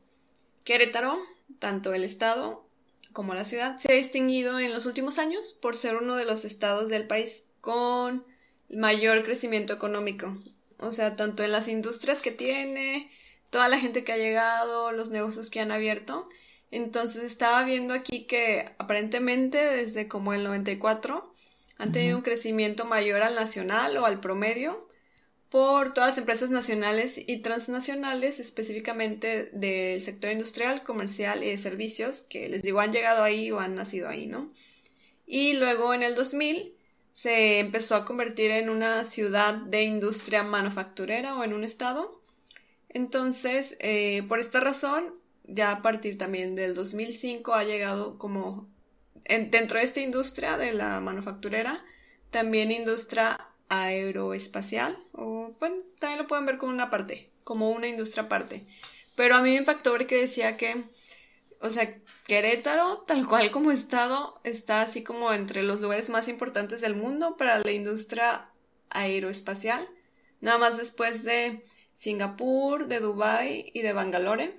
Querétaro, tanto el estado como la ciudad, se ha distinguido en los últimos años por ser uno de los estados del país con mayor crecimiento económico o sea, tanto en las industrias que tiene, toda la gente que ha llegado, los negocios que han abierto. Entonces estaba viendo aquí que aparentemente desde como el 94 han tenido un crecimiento mayor al nacional o al promedio por todas las empresas nacionales y transnacionales, específicamente del sector industrial, comercial y de servicios, que les digo han llegado ahí o han nacido ahí, ¿no? Y luego en el 2000 se empezó a convertir en una ciudad de industria manufacturera o en un estado. Entonces, eh, por esta razón, ya a partir también del 2005 ha llegado como dentro de esta industria de la manufacturera, también industria aeroespacial, o bueno, también lo pueden ver como una parte, como una industria aparte. Pero a mí me impactó ver que decía que o sea, Querétaro, tal cual como estado, está así como entre los lugares más importantes del mundo para la industria aeroespacial, nada más después de Singapur, de Dubai y de Bangalore.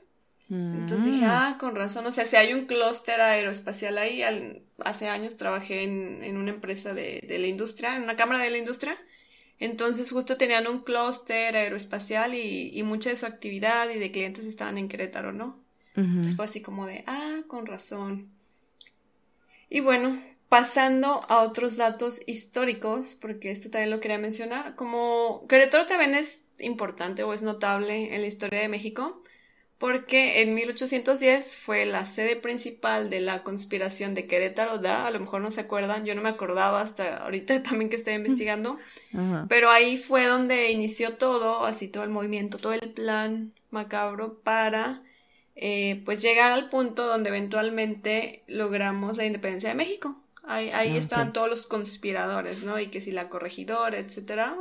Entonces dije, mm. ah, con razón, o sea, si hay un clúster aeroespacial ahí, hace años trabajé en, una empresa de, la industria, en una cámara de la industria, entonces justo tenían un clúster aeroespacial y, y mucha de su actividad y de clientes estaban en Querétaro, ¿no? Entonces fue así como de, ah, con razón. Y bueno, pasando a otros datos históricos, porque esto también lo quería mencionar, como Querétaro también es importante o es notable en la historia de México, porque en 1810 fue la sede principal de la conspiración de Querétaro, da, a lo mejor no se acuerdan, yo no me acordaba hasta ahorita también que estoy investigando, pero ahí fue donde inició todo, así todo el movimiento, todo el plan macabro para eh, pues llegar al punto donde eventualmente logramos la independencia de México. Ahí, ahí ah, estaban todos los conspiradores, ¿no? Y que si la corregidora, etcétera.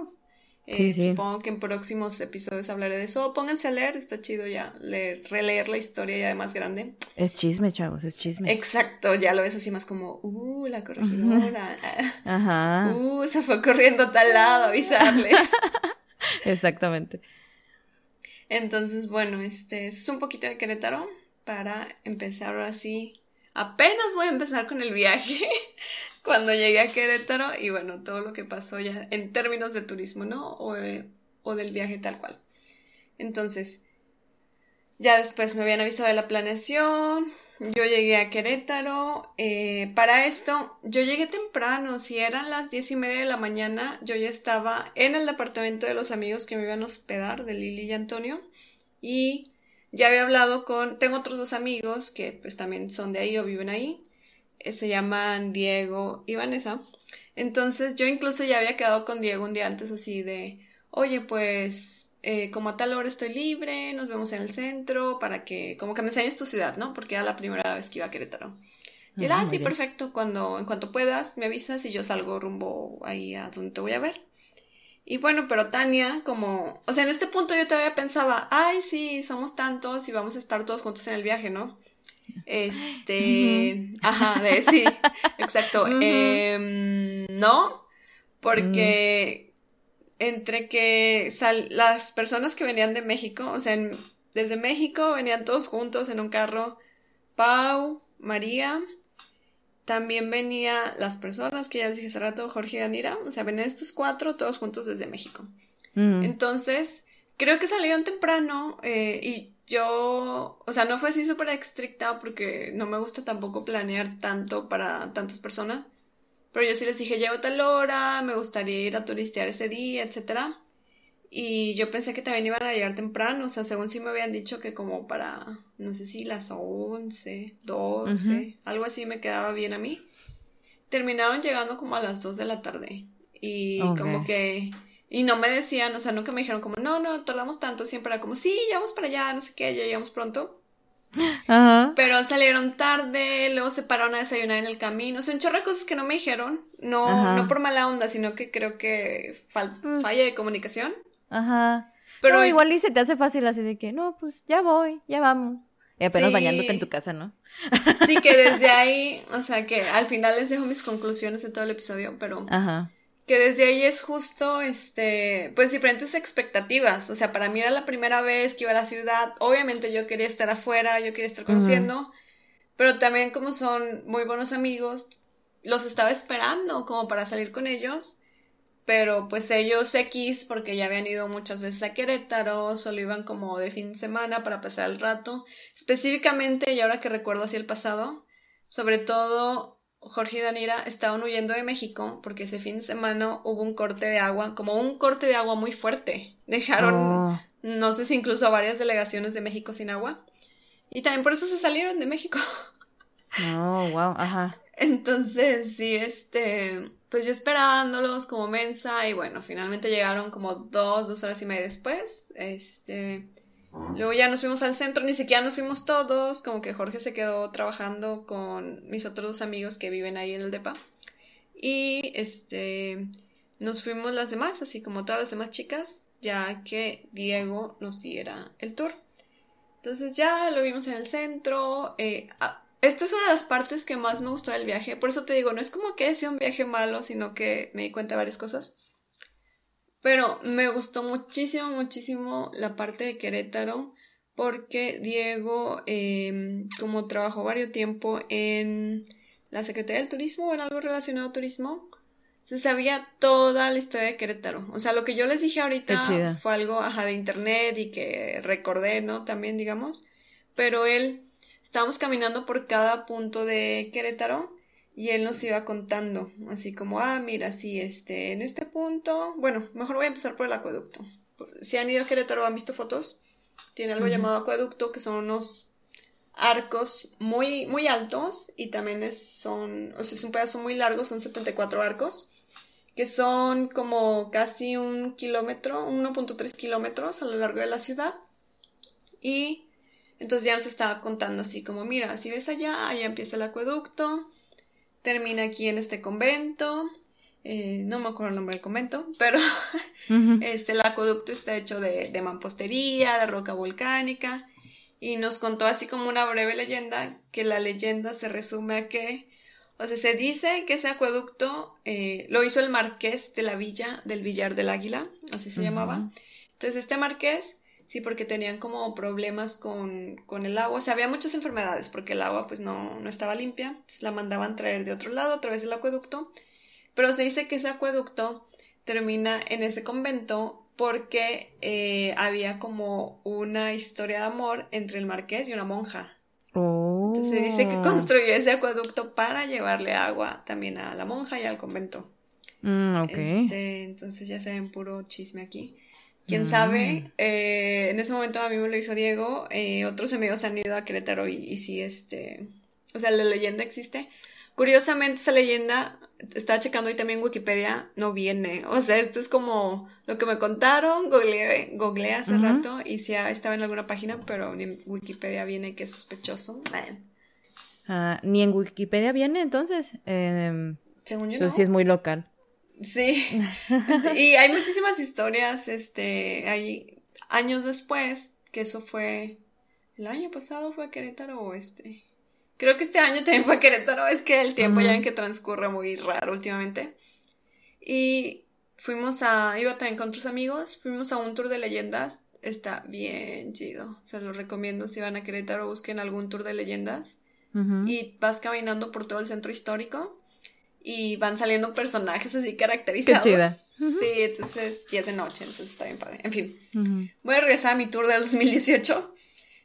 Eh, supongo que en próximos episodios hablaré de eso. Pónganse a leer, está chido ya leer, releer la historia ya de más grande. Es chisme, chavos, es chisme. Exacto, ya lo ves así más como, uh, la corregidora. Ajá. Uh, se fue corriendo a tal lado a avisarle. Exactamente. Entonces, bueno, este es un poquito de Querétaro para empezar ahora sí. Apenas voy a empezar con el viaje cuando llegué a Querétaro y bueno, todo lo que pasó ya en términos de turismo, ¿no? O, eh, o del viaje tal cual. Entonces, ya después me habían avisado de la planeación, yo llegué a Querétaro. Eh, para esto, yo llegué temprano. Si eran las diez y media de la mañana, yo ya estaba en el departamento de los amigos que me iban a hospedar, de Lili y Antonio. Y ya había hablado con. Tengo otros dos amigos que pues también son de ahí o viven ahí. Eh, se llaman Diego y Vanessa. Entonces yo incluso ya había quedado con Diego un día antes así de, oye, pues eh, como a tal hora estoy libre, nos vemos en el centro para que, como que me enseñes tu ciudad, ¿no? Porque era la primera vez que iba a Querétaro. Y él, ah, sí, perfecto, cuando, en cuanto puedas, me avisas y yo salgo rumbo ahí a donde te voy a ver. Y bueno, pero Tania, como, o sea, en este punto yo todavía pensaba, ay, sí, somos tantos y vamos a estar todos juntos en el viaje, ¿no? Este, ajá, de sí, exacto. Em, no, porque entre que las personas que venían de México, o sea, desde México venían todos juntos en un carro, Pau, María, también venía las personas que ya les dije hace rato, Jorge y Danira, o sea, venían estos cuatro todos juntos desde México. Entonces, creo que salieron temprano eh, y yo, o sea, no fue así súper estricta porque no me gusta tampoco planear tanto para tantas personas. Pero yo sí les dije, llego tal hora, me gustaría ir a turistear ese día, etcétera. Y yo pensé que también iban a llegar temprano, o sea, según sí me habían dicho que como para, no sé si las 11, 12, algo así me quedaba bien a mí. Terminaron llegando como a las 2 de la tarde. Y como que, y no me decían, o sea, nunca me dijeron como, no, no, tardamos tanto, siempre era como, sí, ya vamos para allá, no sé qué, ya llegamos pronto. Pero salieron tarde, luego se pararon a desayunar en el camino. O sea, un chorro de cosas que no me dijeron. No, no por mala onda, sino que creo que mm. falla de comunicación. Ajá. Pero igual y se te hace fácil así de que, no, pues ya voy, ya vamos. Y apenas bañándote en tu casa, ¿no? Sí, que desde ahí, o sea, que al final les dejo mis conclusiones de todo el episodio, pero Ajá que desde ahí es justo, este, pues diferentes expectativas. O sea, para mí era la primera vez que iba a la ciudad. Obviamente yo quería estar afuera, yo quería estar conociendo, pero también como son muy buenos amigos, los estaba esperando como para salir con ellos. Pero pues ellos X, porque ya habían ido muchas veces a Querétaro, solo iban como de fin de semana para pasar el rato. Específicamente, y ahora que recuerdo así el pasado, sobre todo Jorge y Danira estaban huyendo de México porque ese fin de semana hubo un corte de agua, como un corte de agua muy fuerte. Dejaron, oh. no sé si incluso varias delegaciones de México sin agua. Y también por eso se salieron de México. Oh, wow, ajá. Entonces, sí, este, pues yo esperándolos como mensa y bueno, finalmente llegaron como dos, dos horas y media después. Este, Luego ya nos fuimos al centro, ni siquiera nos fuimos todos, como que Jorge se quedó trabajando con mis otros dos amigos que viven ahí en el DEPA. Y este nos fuimos las demás, así como todas las demás chicas, ya que Diego nos diera el tour. Entonces ya lo vimos en el centro. Eh, ah, esta es una de las partes que más me gustó del viaje. Por eso te digo, no es como que sea un viaje malo, sino que me di cuenta de varias cosas. Pero me gustó muchísimo, muchísimo la parte de Querétaro porque Diego, em, como trabajó varios tiempo en la Secretaría del Turismo o en algo relacionado a turismo, se sabía toda la historia de Querétaro. O sea, lo que yo les dije ahorita fue algo ajá, de internet y que recordé, ¿no? También, digamos. Pero él estábamos caminando por cada punto de Querétaro y él nos iba contando, así como, ah, mira, sí, este, en este punto, bueno, mejor voy a empezar por el acueducto. Si han ido a Querétaro, han visto fotos, tiene algo llamado acueducto, que son unos arcos muy, muy altos y también es, son, o sea, es un pedazo muy largo, son 74 arcos, que son como casi un kilómetro, 1.3 kilómetros a lo largo de la ciudad. Y entonces ya nos estaba contando así como, mira, si ves allá, allá empieza el acueducto, termina aquí en este convento, eh, no me acuerdo el nombre del convento, pero este, el acueducto está hecho de, de mampostería, de roca volcánica, y nos contó así como una breve leyenda, que la leyenda se resume a que, o sea, se dice que ese acueducto eh, lo hizo el marqués de la villa del Villar del Águila, así se llamaba. Entonces este marqués, sí, porque tenían como problemas con, con, el agua, o sea, había muchas enfermedades porque el agua pues no, no estaba limpia, entonces la mandaban traer de otro lado a través del acueducto, pero se dice que ese acueducto termina en ese convento porque eh, había como una historia de amor entre el marqués y una monja. Entonces se dice que oh. construyó ese acueducto para llevarle agua también a la monja y al convento. Mm, este, entonces ya se ven puro chisme aquí. Quién mm. sabe, eh, en ese momento a mí me lo dijo Diego, eh, otros amigos han ido a Querétaro y, y sí, este, o sea, la leyenda existe. Curiosamente, esa leyenda, estaba checando y también Wikipedia, no viene. O sea, esto es como lo que me contaron, googleé, hace rato y si estaba en alguna página, pero ni en Wikipedia viene que es sospechoso. Ah, ni en Wikipedia viene entonces. Em, Según yo. Entonces sí es muy local. Sí. y hay muchísimas historias, este, hay años después, que eso fue el año pasado fue a Querétaro o este. Creo que este año también fue Querétaro, es que el tiempo ya en que transcurre muy raro últimamente. Y fuimos a, iba también con otros amigos, fuimos a un tour de leyendas, está bien chido, se lo recomiendo si van a Querétaro, busquen algún tour de leyendas y vas caminando por todo el centro histórico y van saliendo personajes así caracterizados. Qué chida. Sí, entonces, y es de noche, entonces está bien padre. En fin, voy a regresar a mi tour del 2018.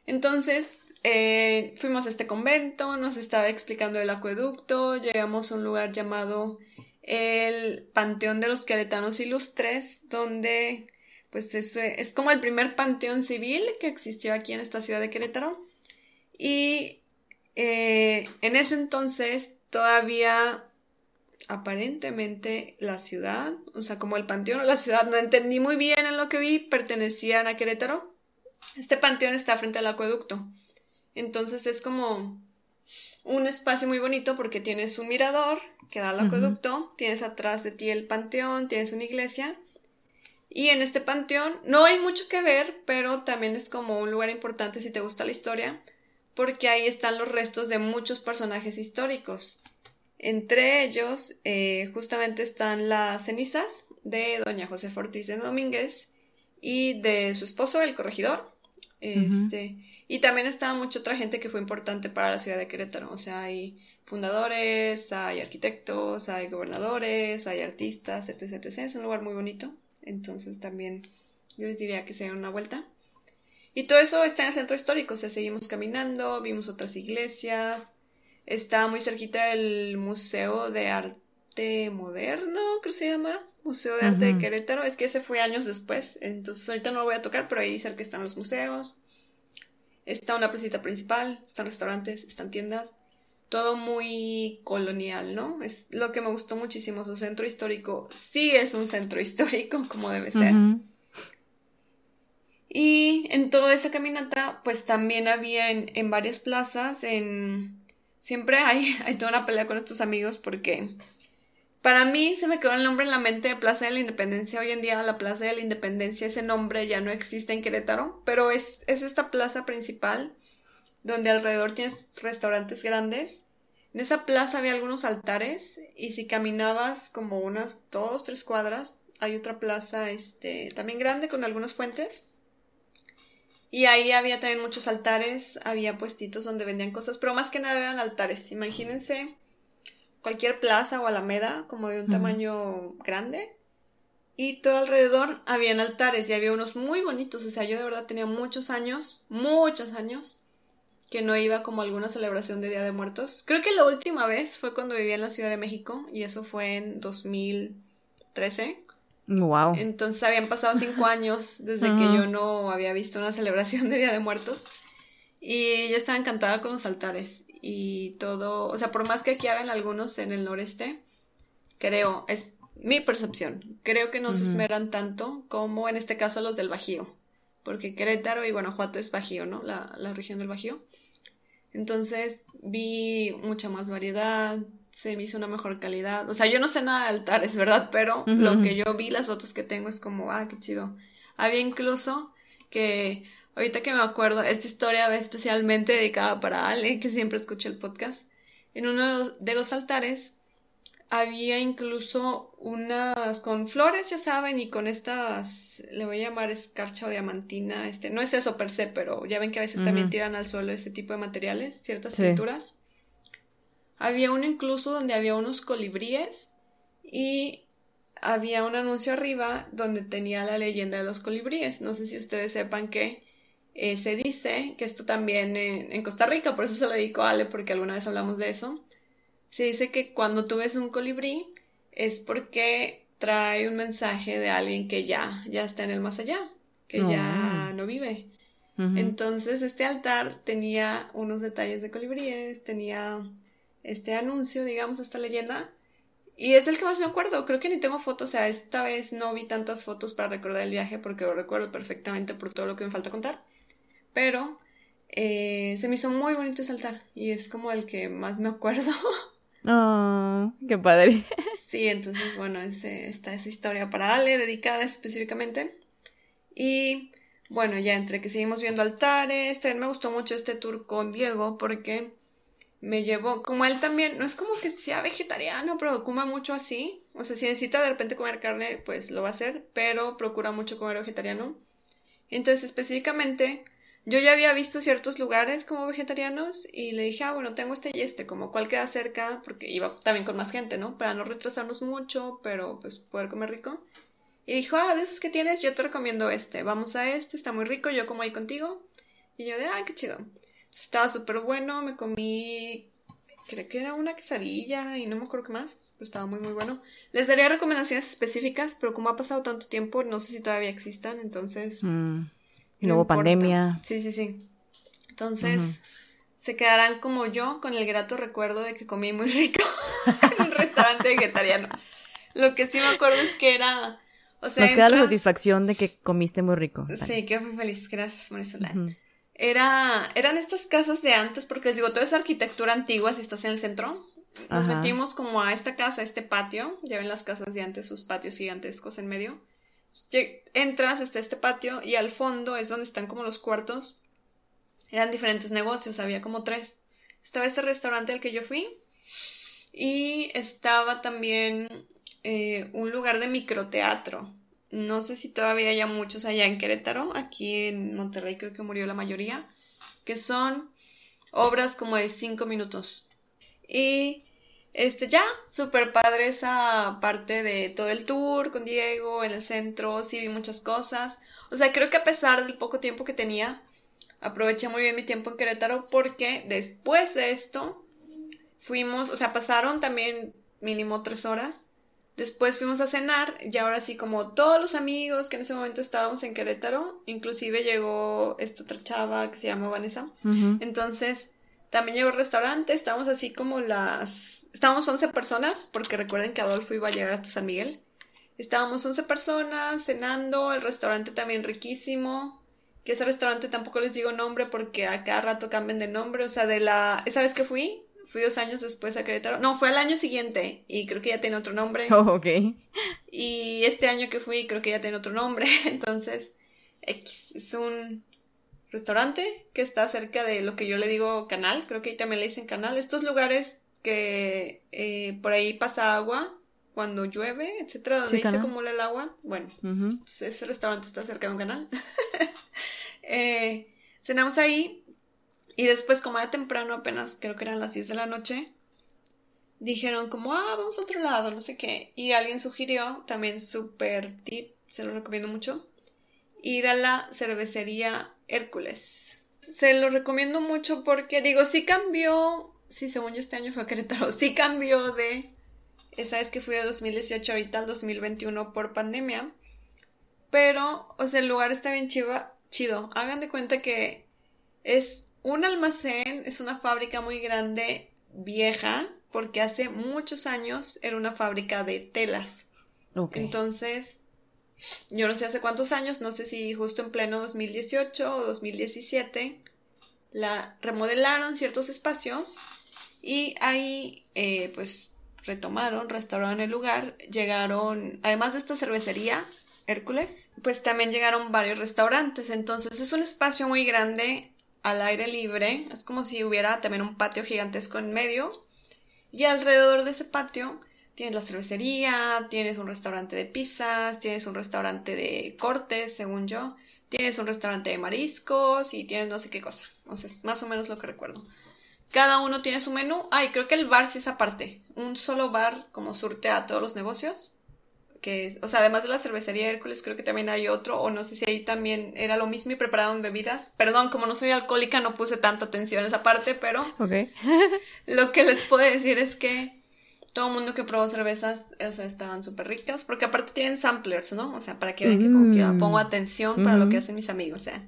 Entonces, eh, fuimos a este convento, nos estaba explicando el acueducto, llegamos a un lugar llamado el Panteón de los Queretanos Ilustres, donde pues es, es como el primer panteón civil que existió aquí en esta ciudad de Querétaro. Y eh, en ese entonces todavía aparentemente la ciudad, o sea, como el panteón o la ciudad, no entendí muy bien en lo que vi, pertenecían a Querétaro. Este panteón está frente al acueducto. Entonces es como un espacio muy bonito porque tienes un mirador que da al acueducto, tienes atrás de ti el panteón, tienes una iglesia. Y en este panteón no hay mucho que ver, pero también es como un lugar importante si te gusta la historia, porque ahí están los restos de muchos personajes históricos. Entre ellos, eh, justamente están las cenizas de doña José Ortiz de Domínguez y de su esposo, el corregidor. Este, y también estaba mucha otra gente que fue importante para la ciudad de Querétaro. O sea, hay fundadores, hay arquitectos, hay gobernadores, hay artistas, etc, etc. Es un lugar muy bonito. Entonces también yo les diría que se den una vuelta. Y todo eso está en el centro histórico. O sea, seguimos caminando, vimos otras iglesias. Está muy cerquita el Museo de Arte Moderno, creo que se llama. Museo de Arte de Querétaro. Es que ese fue años después. Entonces ahorita no lo voy a tocar, pero ahí cerca están los museos. Está una placita principal, están restaurantes, están tiendas, todo muy colonial, ¿no? Es lo que me gustó muchísimo, su centro histórico sí es un centro histórico como debe ser. Y en toda esa caminata, pues también había en, varias plazas, en... Siempre hay, hay toda una pelea con estos amigos porque para mí se me quedó el nombre en la mente de Plaza de la Independencia. Hoy en día la Plaza de la Independencia, ese nombre ya no existe en Querétaro, pero es, es esta plaza principal donde alrededor tienes restaurantes grandes. En esa plaza había algunos altares y si caminabas como unas dos, tres cuadras, hay otra plaza este, también grande con algunas fuentes. Y ahí había también muchos altares, había puestitos donde vendían cosas, pero más que nada eran altares. Imagínense cualquier plaza o alameda como de un tamaño grande y todo alrededor habían altares y había unos muy bonitos, o sea, yo de verdad tenía muchos años, muchos años que no iba como a alguna celebración de Día de Muertos. Creo que la última vez fue cuando vivía en la Ciudad de México y eso fue en 2013. Wow. Entonces habían pasado cinco años desde que yo no había visto una celebración de Día de Muertos. Y yo estaba encantada con los altares y todo, o sea, por más que aquí hagan algunos en el noreste, creo, es mi percepción, creo que no se esmeran tanto como en este caso los del Bajío, porque Querétaro y Guanajuato es Bajío, ¿no? La, la región del Bajío. Entonces vi mucha más variedad, se me hizo una mejor calidad. O sea, yo no sé nada de altares, ¿verdad? Pero lo que yo vi, las fotos que tengo es como, ah, qué chido. Había incluso que, ahorita que me acuerdo, esta historia va especialmente dedicada para Ale, que siempre escucha el podcast. En uno de los altares había incluso unas con flores, ya saben, y con estas, le voy a llamar escarcha o diamantina, este, no es eso per se, pero ya ven que a veces también tiran al suelo ese tipo de materiales, ciertas pinturas. Había uno incluso donde había unos colibríes y había un anuncio arriba donde tenía la leyenda de los colibríes. No sé si ustedes sepan que eh, se dice que esto también en, en Costa Rica, por eso se lo dedico a Ale, porque alguna vez hablamos de eso se dice que cuando tú ves un colibrí es porque trae un mensaje de alguien que ya, ya está en el más allá, que ya no vive. Entonces este altar tenía unos detalles de colibríes, tenía este anuncio, digamos, esta leyenda. Y es el que más me acuerdo. Creo que ni tengo fotos. O sea, esta vez no vi tantas fotos para recordar el viaje porque lo recuerdo perfectamente por todo lo que me falta contar. Pero eh, se me hizo muy bonito ese altar. Y es como el que más me acuerdo. Oh, qué padre. Sí, entonces, bueno, ese, está esa historia para Ale, dedicada específicamente. Y bueno, ya entre que seguimos viendo altares, también me gustó mucho este tour con Diego porque me llevó, como él también, no es como que sea vegetariano, pero come mucho así. O sea, si necesita de repente comer carne, pues lo va a hacer, pero procura mucho comer vegetariano. Entonces, específicamente, yo ya había visto ciertos lugares como vegetarianos y le dije, ah, bueno, tengo este y este, como cuál queda cerca, porque iba también con más gente, ¿no? Para no retrasarnos mucho, pero pues poder comer rico. Y dijo, ah, de esos que tienes, yo te recomiendo este, vamos a este, está muy rico, yo como ahí contigo. Y yo de, ah, qué chido. Estaba súper bueno, me comí, creo que era una quesadilla y no me acuerdo qué más, pero estaba muy, muy bueno. Les daría recomendaciones específicas, pero como ha pasado tanto tiempo, no sé si todavía existan, entonces... Mm. Y luego pandemia. Sí, sí, sí. Entonces, se quedarán como yo con el grato recuerdo de que comí muy rico en un restaurante vegetariano. Lo que sí me acuerdo es que era. O sea, Nos queda la satisfacción de que comiste muy rico. Sí, que fui feliz. Gracias, Marisela. Era, eran estas casas de antes, porque les digo, toda esa arquitectura antigua, si estás en el centro, nos metimos como a esta casa, a este patio. Ya ven las casas de antes, sus patios gigantescos en medio entras hasta este patio y al fondo es donde están como los cuartos. Eran diferentes negocios, había como tres. Estaba este restaurante al que yo fui y estaba también eh, un lugar de microteatro. No sé si todavía hay muchos allá en Querétaro, aquí en Monterrey creo que murió la mayoría, que son obras como de cinco minutos. Y este, ya, súper padre esa parte de todo el tour con Diego en el centro, sí vi muchas cosas. O sea, creo que a pesar del poco tiempo que tenía, aproveché muy bien mi tiempo en Querétaro porque después de esto fuimos, o sea, pasaron también mínimo tres horas. Después fuimos a cenar y ahora sí como todos los amigos que en ese momento estábamos en Querétaro, inclusive llegó esta otra chava que se llama Vanessa. Entonces también llegó el restaurante, estábamos así como las... Estábamos 11 personas, porque recuerden que Adolfo iba a llegar hasta San Miguel. Estábamos 11 personas cenando, el restaurante también riquísimo. Que ese restaurante tampoco les digo nombre porque a cada rato cambian de nombre. O sea, de la... Esa vez que fui, fui dos años después a Querétaro. No, fue al año siguiente y creo que ya tiene otro nombre. Oh, ok. Y este año que fui creo que ya tiene otro nombre. Entonces, X, es un restaurante que está cerca de lo que yo le digo canal, creo que ahí también le dicen canal, estos lugares que eh, por ahí pasa agua cuando llueve, etcétera, donde se acumula el agua, bueno, pues ese restaurante está cerca de un canal. eh, cenamos ahí y después como era temprano, apenas creo que eran las 10 de la noche, dijeron como, ah, vamos a otro lado, no sé qué, y alguien sugirió, también súper tip, se lo recomiendo mucho, ir a la cervecería Hércules. se lo recomiendo mucho porque, digo, sí cambió, sí, según yo este año fue a Querétaro, sí cambió de, esa vez que fui de 2018 ahorita al 2021 por pandemia, pero, o sea, el lugar está bien chido, chido. Hagan de cuenta que es un almacén, es una fábrica muy grande, vieja, porque hace muchos años era una fábrica de telas. Entonces, yo no sé hace cuántos años, no sé si justo en pleno 2018 o 2017, la remodelaron ciertos espacios y ahí eh, pues retomaron, restauraron el lugar, llegaron, además de esta cervecería, Hércules, pues también llegaron varios restaurantes, entonces es un espacio muy grande al aire libre, es como si hubiera también un patio gigantesco en medio y alrededor de ese patio tienes la cervecería, tienes un restaurante de pizzas, tienes un restaurante de cortes, según yo, tienes un restaurante de mariscos y tienes no sé qué cosa. O sea, es más o menos lo que recuerdo. Cada uno tiene su menú. Ay, creo que el bar sí es aparte. Un solo bar como surte a todos los negocios. Que, o sea, además de la cervecería Hércules, creo que también hay otro, o no sé si ahí también era lo mismo y preparaban bebidas. Perdón, como no soy alcohólica, no puse tanta atención a esa parte, pero lo que les puedo decir es que todo el mundo que probó cervezas, o sea, estaban súper ricas, porque aparte tienen samplers, ¿no? O sea, para que vean que como que pongo mm. atención para lo que hacen mis amigos, o sea,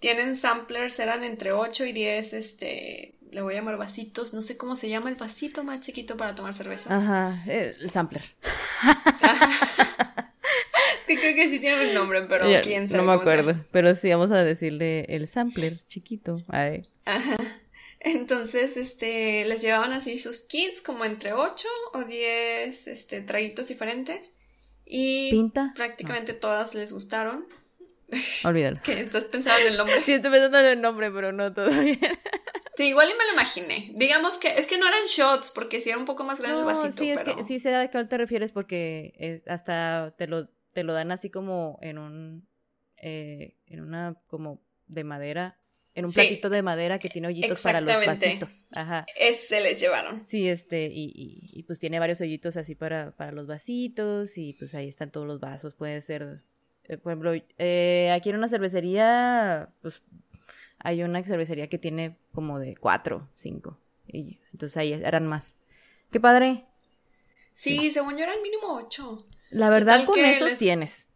tienen samplers, eran entre 8 y 10, este, le voy a llamar vasitos, no sé cómo se llama el vasito más chiquito para tomar cervezas. Ajá, el sampler. sí, creo que sí tiene un nombre, pero quién sabe. No me acuerdo, pero sí, vamos a decirle el sampler chiquito. Ay. Ajá. Entonces, este, les llevaban así sus kits, como entre 8 o 10 este, traguitos diferentes. Y ¿Pinta? prácticamente todas les gustaron. Olvídalo. ¿Qué? ¿Estás pensando en el nombre? Sí, estoy pensando en el nombre, pero no todavía. Sí, igual y me lo imaginé. Digamos que es que no eran shots, porque sí era un poco más grande el vasito. Sí, es que sí sé a qué te refieres porque hasta te lo, te lo dan así como en un eh, en una como de madera en un platito de madera que tiene hoyitos para los vasitos. Ajá. Ese les llevaron. Sí, este, y, y, pues tiene varios hoyitos así para, para los vasitos y pues ahí están todos los vasos. Puede ser, por ejemplo, eh, aquí en una cervecería, pues hay una cervecería que tiene como de cuatro, cinco. Y entonces ahí eran más. ¡Qué padre! Sí, según yo eran mínimo ocho. La verdad, con esos tienes.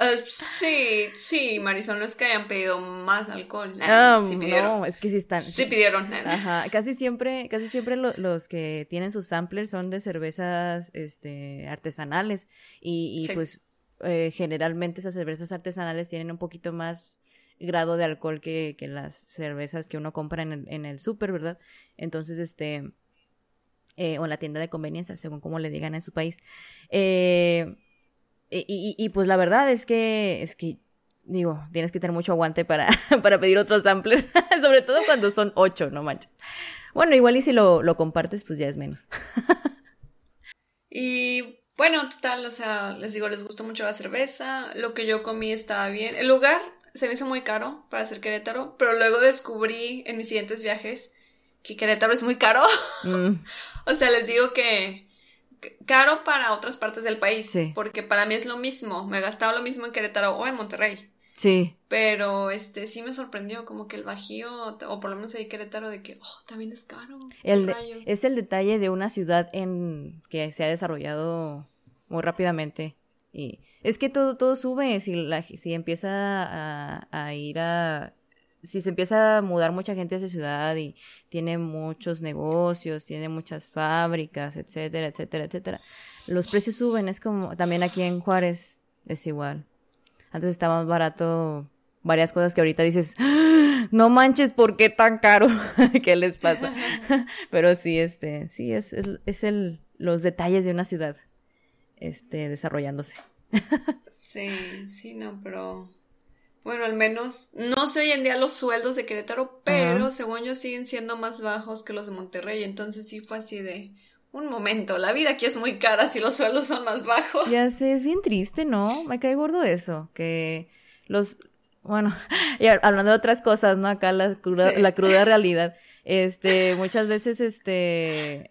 Eh, sí, sí, Marisol, no es que hayan pedido más alcohol. Ah, no, es que sí están. Sí pidieron. Ajá, casi siempre, casi siempre los que tienen sus samplers son de cervezas este, artesanales y, pues eh, generalmente esas cervezas artesanales tienen un poquito más grado de alcohol que, las cervezas que uno compra en el, en el súper, ¿verdad? Entonces, este, eh, o la tienda de conveniencia, según como le digan en su país. Eh, y, pues la verdad es que, es que, digo, tienes que tener mucho aguante para, para pedir otro sampler, sobre todo cuando son ocho, no manches. Bueno, igual y si lo compartes, pues ya es menos. y bueno, total, o sea, les digo, les gustó mucho la cerveza, lo que yo comí estaba bien. El lugar se me hizo muy caro para hacer Querétaro, pero luego descubrí en mis siguientes viajes que Querétaro es muy caro. Mm. o sea, les digo que caro para otras partes del país, porque para mí es lo mismo, me gastaba lo mismo en Querétaro o en Monterrey. Sí. Pero este sí me sorprendió como que el Bajío o por lo menos ahí Querétaro de que oh, también es caro. El es el detalle de una ciudad en que se ha desarrollado muy rápidamente y es que todo todo sube si la, si empieza a, a ir a si se empieza a mudar mucha gente a esa ciudad y tiene muchos negocios, tiene muchas fábricas, etcétera, etcétera, etcétera, los precios suben. Es como también aquí en Juárez es igual. Antes estaba más barato varias cosas que ahorita dices, ¡Ah! no manches, ¿por qué tan caro? ¿Qué les pasa? pero sí, este, sí, es, es, es el, los detalles de una ciudad, este, desarrollándose. sí, sí, no, pero bueno, al menos, no sé hoy en día los sueldos de Querétaro, pero según yo siguen siendo más bajos que los de Monterrey, entonces sí fue así de, un momento, la vida aquí es muy cara si los sueldos son más bajos. Ya sé, es bien triste, ¿no? Me cae gordo eso, que los, bueno, y hablando de otras cosas, ¿no? Acá la cruda, la cruda realidad, este, muchas veces, este,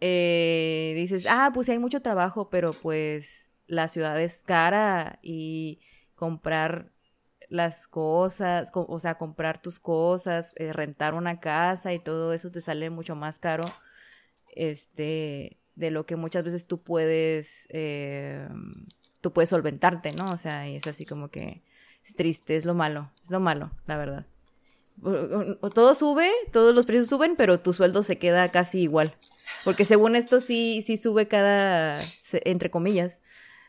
eh, dices, ah, pues hay mucho trabajo, pero pues la ciudad es cara y comprar las cosas, o sea, comprar tus cosas, eh, rentar una casa y todo eso te sale mucho más caro, este, de lo que muchas veces tú puedes, eh, tú puedes solventarte, ¿no? O sea, y es así como que es triste, es lo malo, es lo malo, la verdad. O, todo sube, todos los precios suben, pero tu sueldo se queda casi igual. Porque según esto sí, sí sube cada, entre comillas,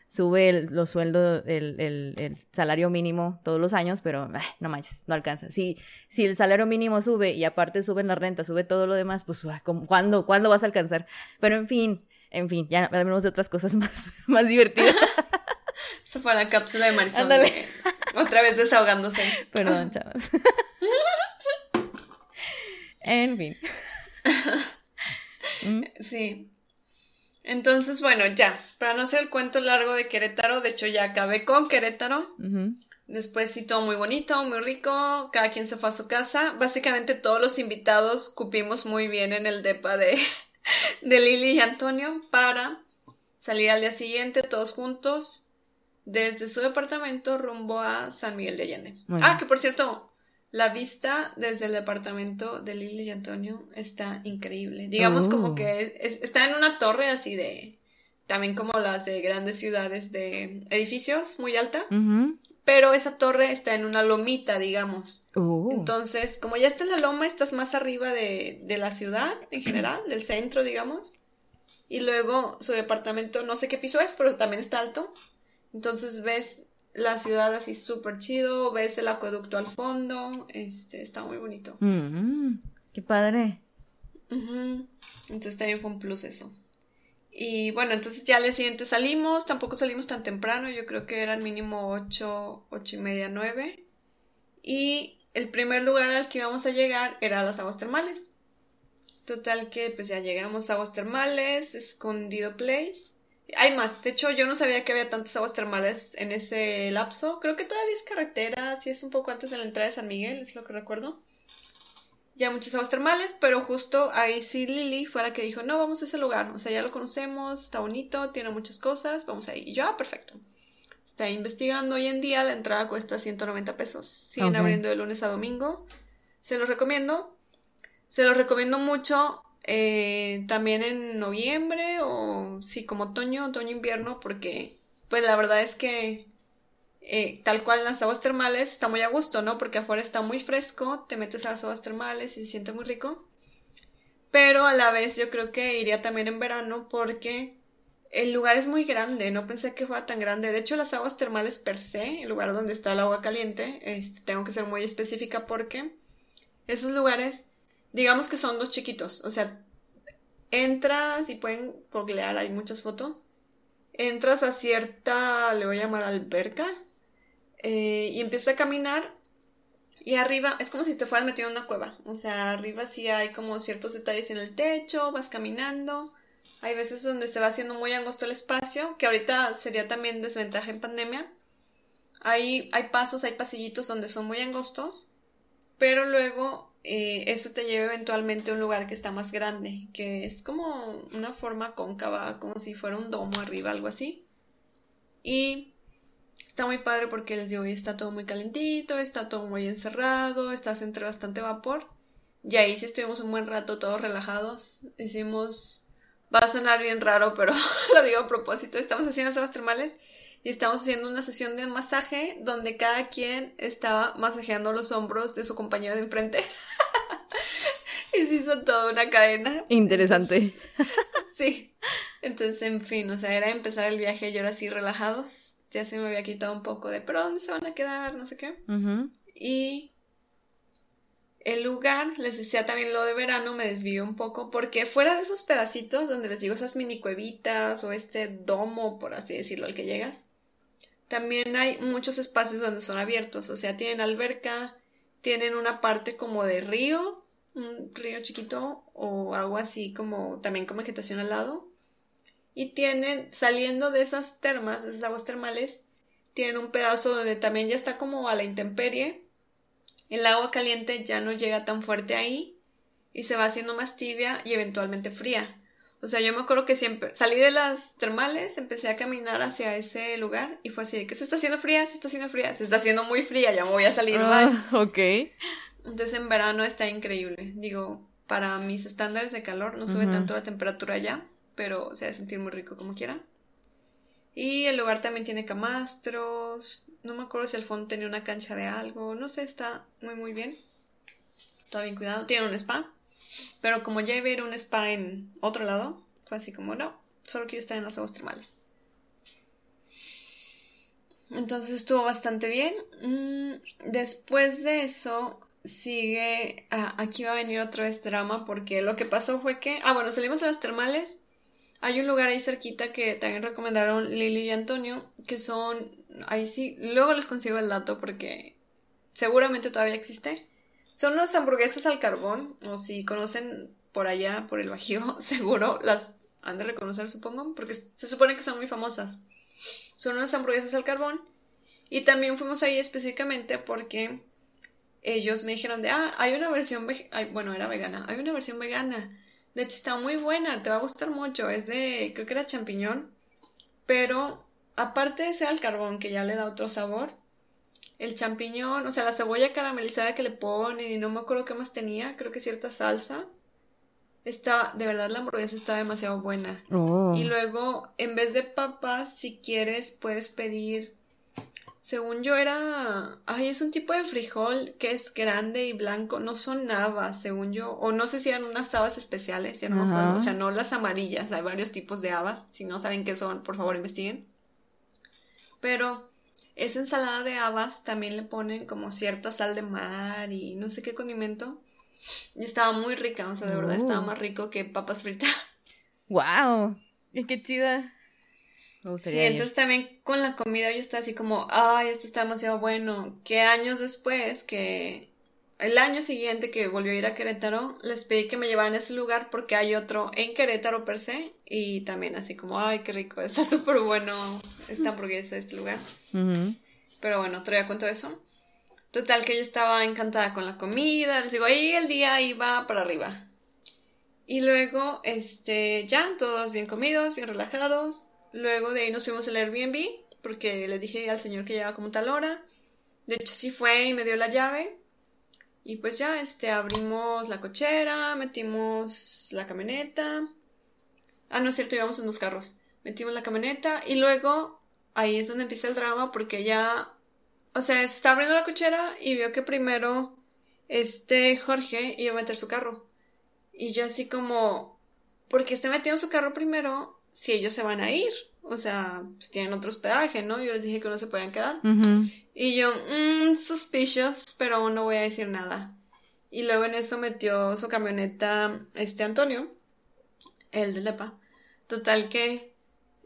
sube el, los sueldos, el, el, salario mínimo todos los años, pero no manches, no alcanza. Si, si el salario mínimo sube y aparte suben la renta, sube todo lo demás, pues ¿cuándo, ¿cuándo vas a alcanzar? Pero en fin, en fin, ya hablamos de otras cosas más, más divertidas. Esa fue la cápsula de Marisol. Otra vez desahogándose. Perdón, chavos. en fin. Sí. Entonces, bueno, ya, para no hacer el cuento largo de Querétaro, de hecho ya acabé con Querétaro. Después sí, todo muy bonito, muy rico, cada quien se fue a su casa. Básicamente todos los invitados cupimos muy bien en el depa de, de Lili y Antonio para salir al día siguiente todos juntos desde su departamento rumbo a San Miguel de Allende. Ah, que por cierto, la vista desde el departamento de Lili y Antonio está increíble. Digamos como oh. que está en una torre así de, también como las de grandes ciudades de edificios muy alta, pero esa torre está en una lomita, digamos. Oh. Entonces, como ya está en la loma, estás más arriba de, de la ciudad en general, del centro, digamos. Y luego su departamento, no sé qué piso es, pero también está alto. Entonces ves la ciudad así súper chido, ves el acueducto al fondo, este, está muy bonito. Mm, qué padre. Entonces también fue un plus eso. Y bueno, entonces ya al siguiente salimos, tampoco salimos tan temprano, yo creo que eran mínimo 8, 8 y media, 9. Y el primer lugar al que íbamos a llegar era a las aguas termales. Total que pues ya llegamos a aguas termales, escondido place. Hay más. De hecho, yo no sabía que había tantas aguas termales en ese lapso. Creo que todavía es carretera, sí es un poco antes de la entrada de San Miguel, es lo que recuerdo. Ya muchas aguas termales, pero justo ahí sí Lili fue la que dijo, no, vamos a ese lugar. O sea, ya lo conocemos, está bonito, tiene muchas cosas, vamos ahí. Y yo, ah, perfecto. Está investigando hoy en día, la entrada cuesta 190 pesos. Siguen abriendo de lunes a domingo. Se los recomiendo. Se los recomiendo mucho eh, también en noviembre o sí, como otoño, otoño-invierno, porque pues la verdad es que eh, tal cual en las aguas termales está muy a gusto, ¿no? Porque afuera está muy fresco, te metes a las aguas termales y se siente muy rico. Pero a la vez yo creo que iría también en verano porque el lugar es muy grande, no pensé que fuera tan grande. De hecho, las aguas termales per se, el lugar donde está el agua caliente, este, tengo que ser muy específica porque esos lugares digamos que son dos chiquitos, o sea, entras y pueden googlear, hay muchas fotos, entras a cierta, le voy a llamar alberca, eh, y empiezas a caminar y arriba es como si te fueras metido en una cueva, o sea, arriba sí hay como ciertos detalles en el techo, vas caminando, hay veces donde se va haciendo muy angosto el espacio, que ahorita sería también desventaja en pandemia. Hay, hay pasos, hay pasillitos donde son muy angostos, pero luego eh, eso te lleva eventualmente a un lugar que está más grande, que es como una forma cóncava, como si fuera un domo arriba, algo así. Y está muy padre porque les digo, está todo muy calentito, está todo muy encerrado, estás entre bastante vapor. Y ahí sí estuvimos un buen rato todos relajados. Hicimos, va a sonar bien raro, pero lo digo a propósito, estamos haciendo aguas termales y estamos haciendo una sesión de masaje donde cada quien estaba masajeando los hombros de su compañero de enfrente. y se hizo toda una cadena. Interesante. sí. Entonces, en fin, o sea, era empezar el viaje y ahora sí relajados. Ya se me había quitado un poco de, pero ¿dónde se van a quedar? No sé qué. Y el lugar, les decía también lo de verano, me desvió un poco, porque fuera de esos pedacitos donde les digo esas mini cuevitas o este domo, por así decirlo, al que llegas, también hay muchos espacios donde son abiertos, o sea, tienen alberca, tienen una parte como de río, un río chiquito o algo así como también con vegetación al lado. Y tienen, saliendo de esas termas, de esas aguas termales, tienen un pedazo donde también ya está como a la intemperie. El agua caliente ya no llega tan fuerte ahí y se va haciendo más tibia y eventualmente fría. O sea, yo me acuerdo que siempre salí de las termales, empecé a caminar hacia ese lugar y fue así de que se está haciendo fría, se está haciendo fría, se está haciendo muy fría, ya me voy a salir mal. Ah, ok. Entonces en verano está increíble. Digo, para mis estándares de calor no sube tanto la temperatura allá, pero se va a sentir muy rico como quiera. Y el lugar también tiene camastros. No me acuerdo si al fondo tenía una cancha de algo. No sé, está muy muy bien. Todo bien cuidado. Tiene un spa. Pero como ya iba a ir a un spa en otro lado, fue así como no, solo quiero estar en las aguas termales. Entonces estuvo bastante bien. Mm, después de eso, sigue. ah, aquí va a venir otra vez drama, porque lo que pasó fue que. Ah, bueno, salimos a las termales. Hay un lugar ahí cerquita que también recomendaron Lili y Antonio, que son. Ahí sí, luego les consigo el dato porque seguramente todavía existe. Son unas hamburguesas al carbón, o si conocen por allá, por el Bajío, seguro las han de reconocer, supongo, porque se supone que son muy famosas. Son unas hamburguesas al carbón. Y también fuimos ahí específicamente porque ellos me dijeron de, ah, hay una versión, ay, bueno, era vegana, hay una versión vegana. De hecho, está muy buena, te va a gustar mucho. Es de, creo que era champiñón. Pero aparte de ser al carbón, que ya le da otro sabor, el champiñón, o sea, la cebolla caramelizada que le ponen y no me acuerdo qué más tenía, creo que cierta salsa. Está, de verdad, la hamburguesa está demasiado buena. Oh. Y luego, en vez de papas, si quieres, puedes pedir. Según yo era. Ay, es un tipo de frijol que es grande y blanco. No son habas, según yo. O no sé si eran unas habas especiales, ya no me acuerdo. O sea, no las amarillas. Hay varios tipos de habas. Si no saben qué son, por favor investiguen. Pero esa ensalada de habas también le ponen como cierta sal de mar y no sé qué condimento. Y estaba muy rica, o sea, de verdad estaba Oh. más rico que papas fritas. ¡Wow! ¡Qué chida! Sí, entonces también con la comida yo estaba así como, ay, esto está demasiado bueno. Que años después, que el año siguiente que volvió a ir a Querétaro, les pedí que me llevaran a ese lugar porque hay otro en Querétaro per se. Y también así como, ay, qué rico, está súper bueno esta hamburguesa de este lugar. Pero bueno, otro día cuento eso. Total que yo estaba encantada con la comida, les digo, ahí el día iba para arriba. Y luego, este, ya, todos bien comidos, bien relajados. Luego de ahí nos fuimos al Airbnb, porque le dije al señor que llegaba como tal hora. De hecho, sí fue y me dio la llave. Y pues ya, este, abrimos la cochera, metimos la camioneta. Ah, no es cierto, íbamos en dos carros. Metimos la camioneta y luego ahí es donde empieza el drama porque ya, o sea, se está abriendo la cochera y vio que primero este Jorge iba a meter su carro. Y yo así como, porque esté metiendo su carro primero si ellos se van a ir? O sea, pues tienen otro hospedaje, ¿no? Yo les dije que no se podían quedar. Y yo, mmm, suspicious, pero aún no voy a decir nada. Y luego en eso metió su camioneta este Antonio, el de Lepa. Total que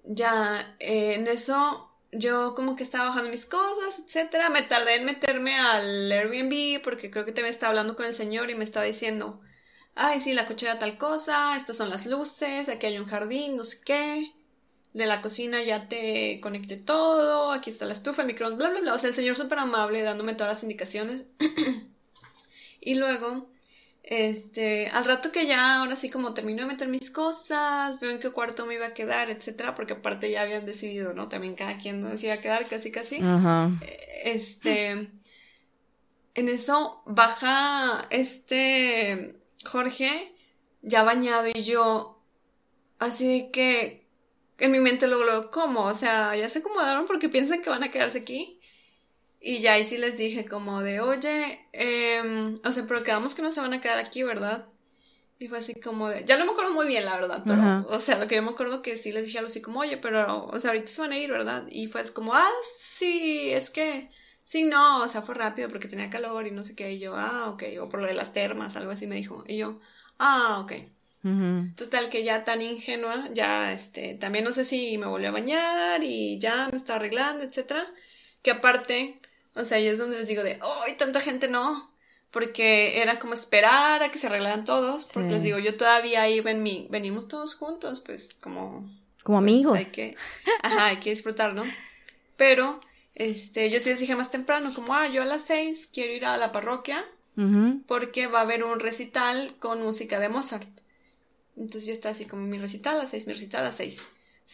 ya eh, en eso yo como que estaba bajando mis cosas, etcétera. Me tardé en meterme al Airbnb porque creo que también estaba hablando con el señor y me estaba diciendo, ay, sí, la cochera tal cosa, estas son las luces, aquí hay un jardín, no sé qué. De la cocina ya te conecté todo, aquí está la estufa, el microondas, bla, bla, bla. O sea, el señor súper amable dándome todas las indicaciones. y luego, este, al rato que ya, ahora sí como termino de meter mis cosas, veo en qué cuarto me iba a quedar, etcétera, porque aparte ya habían decidido, ¿no? También cada quien dónde se iba a quedar, casi, casi. Ajá. Este, en eso baja este Jorge ya bañado y yo así de que en mi mente luego lo ¿cómo? O sea, ya se acomodaron porque piensan que van a quedarse aquí. Y ya ahí sí les dije como de, oye, em, o sea, pero quedamos que no se van a quedar aquí, ¿verdad? Y fue así como de, ya no me acuerdo muy bien, la verdad, pero, Ajá. o sea, lo que yo me acuerdo que sí les dije algo así como, oye, pero, o sea, ahorita se van a ir, ¿verdad? Y fue como, ah, sí, es que, sí, no, o sea, fue rápido porque tenía calor y no sé qué, y yo, ah, ok, o por lo de las termas, algo así me dijo, y yo, ah, ok. Total, que ya tan ingenua, ya, este, también no sé si me volvió a bañar y ya me estaba arreglando, etcétera, que aparte, o sea, ahí es donde les digo de, ¡ay, tanta gente no! Porque era como esperar a que se arreglaran todos, porque Sí. les digo, yo todavía ahí ven mi, venimos todos juntos, pues como Como pues, amigos. hay que, ajá, hay que disfrutar, ¿no? Pero, este, yo sí les dije más temprano, como, ah, yo a las seis quiero ir a la parroquia porque va a haber un recital con música de Mozart. Entonces yo estaba así como mi recital a las seis, mi recital a las seis.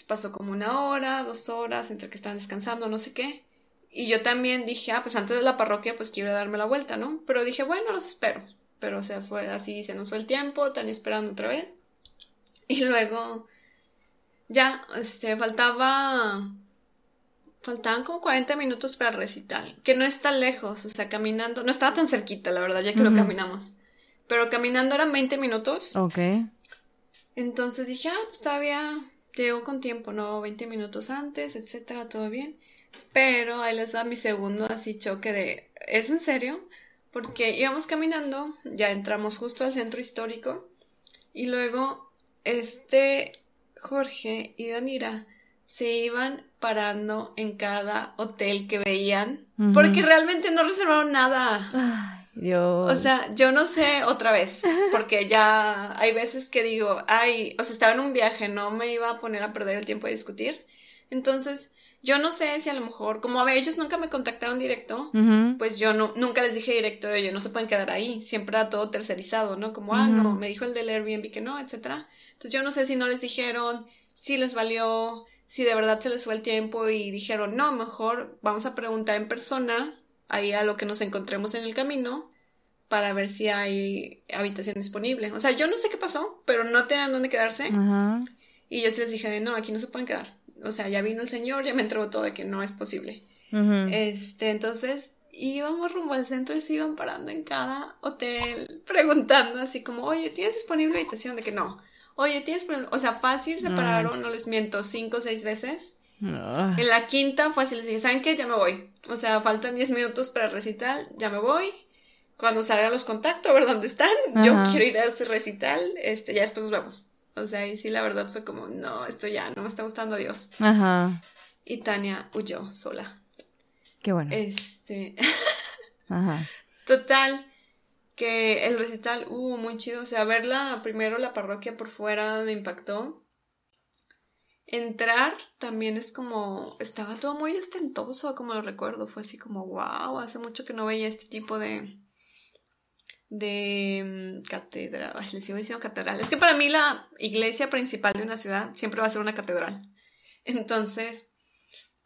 pasó como una hora, dos horas, entre que estaban descansando, no sé qué. Y yo también dije, ah, pues antes de la parroquia, pues quiero darme la vuelta, ¿no? Pero dije, bueno, los espero. Pero, o sea, fue así, se nos fue el tiempo, tan esperando otra vez. Y luego, ya, este, faltaba, faltaban como 40 minutos para recital, que no está lejos, o sea, caminando, no estaba tan cerquita, la verdad, ya que lo caminamos. Pero caminando eran 20 minutos. Ok. Entonces dije, ah, pues todavía llego con tiempo, ¿no? 20 minutos antes, etcétera, todo bien. Pero ahí les da mi segundo así choque de, ¿es en serio? Porque íbamos caminando, ya entramos justo al centro histórico y luego este Jorge y Danira se iban parando en cada hotel que veían porque realmente no reservaron nada. Ay, Dios. O sea, yo no sé otra vez, porque ya hay veces que digo, ay, o sea, estaba en un viaje, no me iba a poner a perder el tiempo de discutir. Entonces, yo no sé si a lo mejor, como a ver, ellos nunca me contactaron directo, pues yo no, nunca les dije directo, ellos no se pueden quedar ahí, siempre era todo tercerizado, ¿no? Como, ah, no, me dijo el del Airbnb que no, etcétera. Entonces yo no sé si no les dijeron, si les valió, si de verdad se les fue el tiempo y dijeron, no, mejor vamos a preguntar en persona, ahí a lo que nos encontremos en el camino, para ver si hay habitación disponible. O sea, yo no sé qué pasó, pero no tenían dónde quedarse. Y yo sí les dije de, no, aquí no se pueden quedar o sea, ya vino el señor, ya me entregó todo de que no es posible. Este, entonces íbamos rumbo al centro y se iban parando en cada hotel preguntando así como, oye, ¿tienes disponible habitación? De que no. Oye, ¿tienes disponible? O sea, fácil se pararon, no les miento, cinco o seis veces. Ah. En la quinta fue así, les dije, ¿saben qué? Ya me voy. O sea, faltan diez minutos para el recital, ya me voy. Cuando salga los contactos, a ver dónde están. Yo quiero ir a ese recital, este, ya después nos vemos. O sea, y sí, la verdad fue como, no, esto ya no me está gustando Dios. Ajá. Y Tania huyó sola. Qué bueno. Este. Ajá. Total, que el recital, uh, muy chido. O sea, verla primero la parroquia por fuera me impactó. Entrar también es como, estaba todo muy ostentoso, como lo recuerdo. Fue así como, wow, hace mucho que no veía este tipo de, de mm, catedral, les sigo diciendo catedral. Es que para mí la iglesia principal de una ciudad siempre va a ser una catedral. Entonces,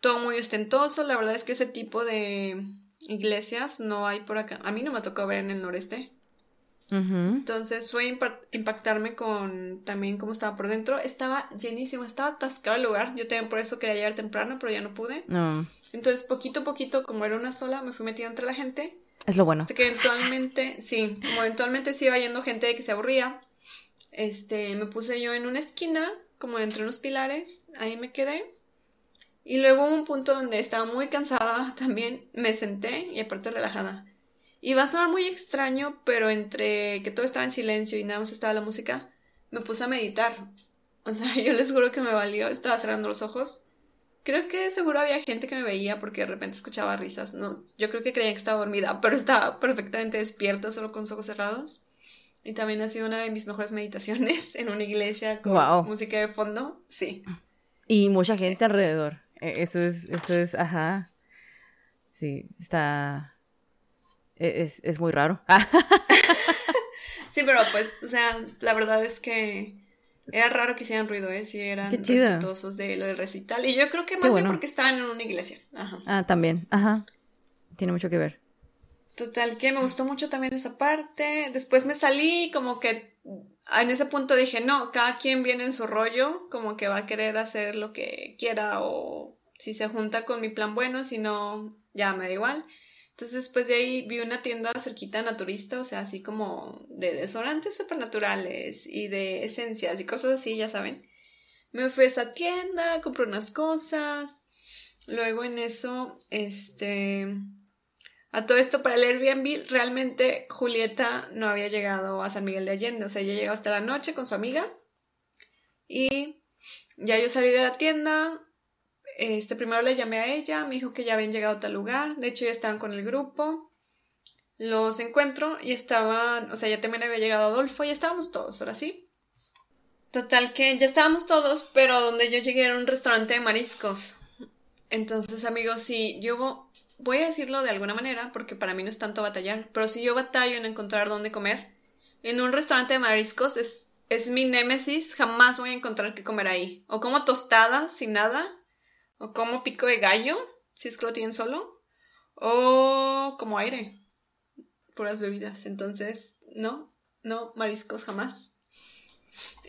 todo muy ostentoso. La verdad es que ese tipo de iglesias no hay por acá. A mí no me tocó ver en el noreste. Entonces fue impactarme con también cómo estaba por dentro. Estaba llenísimo, estaba atascado el lugar. Yo también por eso quería llegar temprano, pero ya no pude. Entonces, poquito a poquito, como era una sola, me fui metiendo entre la gente. Es lo bueno. Hasta que eventualmente, sí, como eventualmente se iba yendo gente que se aburría, este, me puse yo en una esquina, como entre unos pilares, ahí me quedé. Y luego hubo un punto donde estaba muy cansada también, me senté y aparte relajada. Y va a sonar muy extraño, pero entre que todo estaba en silencio y nada más estaba la música, me puse a meditar. O sea, yo les juro que me valió, estaba cerrando los ojos Creo que seguro había gente que me veía porque de repente escuchaba risas. No, yo creo que creían que estaba dormida, pero estaba perfectamente despierta, solo con los ojos cerrados. Y también ha sido una de mis mejores meditaciones en una iglesia con música de fondo. Sí. Y mucha gente alrededor. E, eso es, eso es, ajá. Sí, está. E, es, es muy raro. sí, pero pues, o sea, la verdad es que era raro que hicieran ruido, ¿eh? Si eran respetuosos de lo del recital. Y yo creo que más bien porque estaban en una iglesia. Ajá. Ah, también. Ajá. Tiene mucho que ver. Total, que me gustó mucho también esa parte. Después me salí como que en ese punto dije, no, cada quien viene en su rollo, como que va a querer hacer lo que quiera o si se junta con mi plan bueno, si no, ya me da igual. Entonces, después de ahí vi una tienda cerquita naturista, o sea, así como de desodorantes supernaturales y de esencias y cosas así, ya saben. Me fui a esa tienda, compré unas cosas. Luego en eso, este. A todo esto para el Airbnb, realmente Julieta no había llegado a San Miguel de Allende, o sea, ella llegó hasta la noche con su amiga. Y ya yo salí de la tienda, este, primero le llamé a ella, me dijo que ya habían llegado a tal lugar, de hecho ya estaban con el grupo, los encuentro y estaban, o sea, ya también había llegado Adolfo, y estábamos todos, ahora sí. Total que ya estábamos todos, pero donde yo llegué era un restaurante de mariscos. Entonces, amigos, si yo voy a decirlo de alguna manera, porque para mí no es tanto batallar, pero si yo batallo en encontrar dónde comer, en un restaurante de mariscos es es mi némesis, jamás voy a encontrar qué comer ahí. O como tostada sin nada, o como pico de gallo, si es que lo tienen solo, o como aire, puras bebidas. Entonces, no, no, mariscos jamás.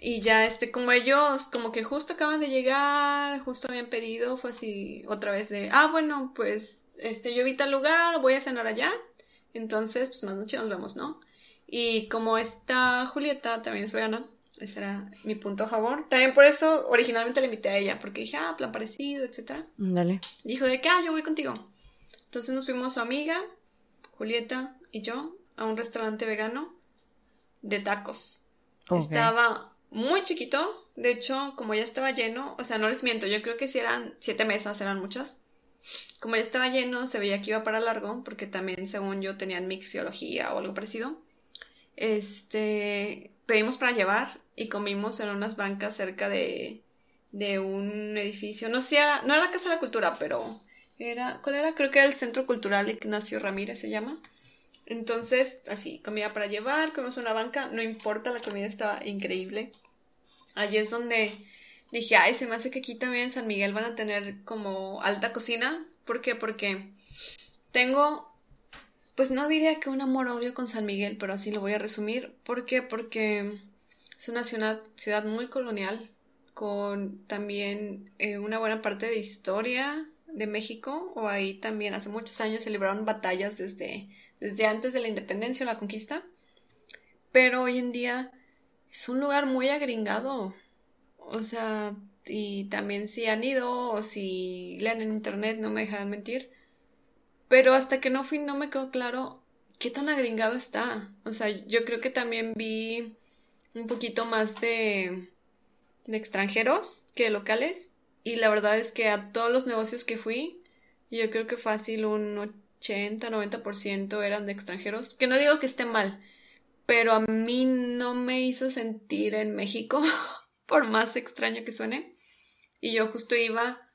Y ya, este, como ellos, como que justo acaban de llegar, justo habían pedido, fue así otra vez de, ah, bueno, pues, este, yo vi tal lugar, voy a cenar allá. Entonces, pues más noche nos vemos, ¿no? Y como esta Julieta también es vegana, ese era mi punto a favor. También por eso originalmente la invité a ella, porque dije, ah, plan parecido, etc. Dale. Dijo de que, ah, yo voy contigo. Entonces nos fuimos su amiga, Julieta y yo, a un restaurante vegano de tacos. Estaba muy chiquito, de hecho, como ya estaba lleno, o sea, no les miento, yo creo que si eran siete mesas, eran muchas. Como ya estaba lleno, se veía que iba para largo, porque también, según yo, tenían mixiología o algo parecido. Este, pedimos para llevar y comimos en unas bancas cerca de, de un edificio. No sé, no era la Casa de la Cultura, pero era, ¿cuál era? Creo que era el Centro Cultural Ignacio Ramírez se llama. Entonces, así, comida para llevar, comimos una banca, no importa, la comida estaba increíble. Allí es donde dije, ay, se me hace que aquí también en San Miguel van a tener como alta cocina. ¿Por qué? Porque tengo pues no diría que un amor-odio con San Miguel, pero así lo voy a resumir. ¿Por qué? Porque es una ciudad, ciudad muy colonial, con también eh, una buena parte de historia de México, o ahí también hace muchos años se libraron batallas desde, desde antes de la independencia o la conquista, pero hoy en día es un lugar muy agringado, o sea, y también si han ido o si leen en internet, no me dejarán mentir, pero hasta que no fui no me quedó claro qué tan agringado está. O sea, yo creo que también vi un poquito más de, de extranjeros que de locales. Y la verdad es que a todos los negocios que fui, yo creo que fácil un 80, 90% eran de extranjeros. Que no digo que esté mal, pero a mí no me hizo sentir en México, por más extraño que suene. Y yo justo iba,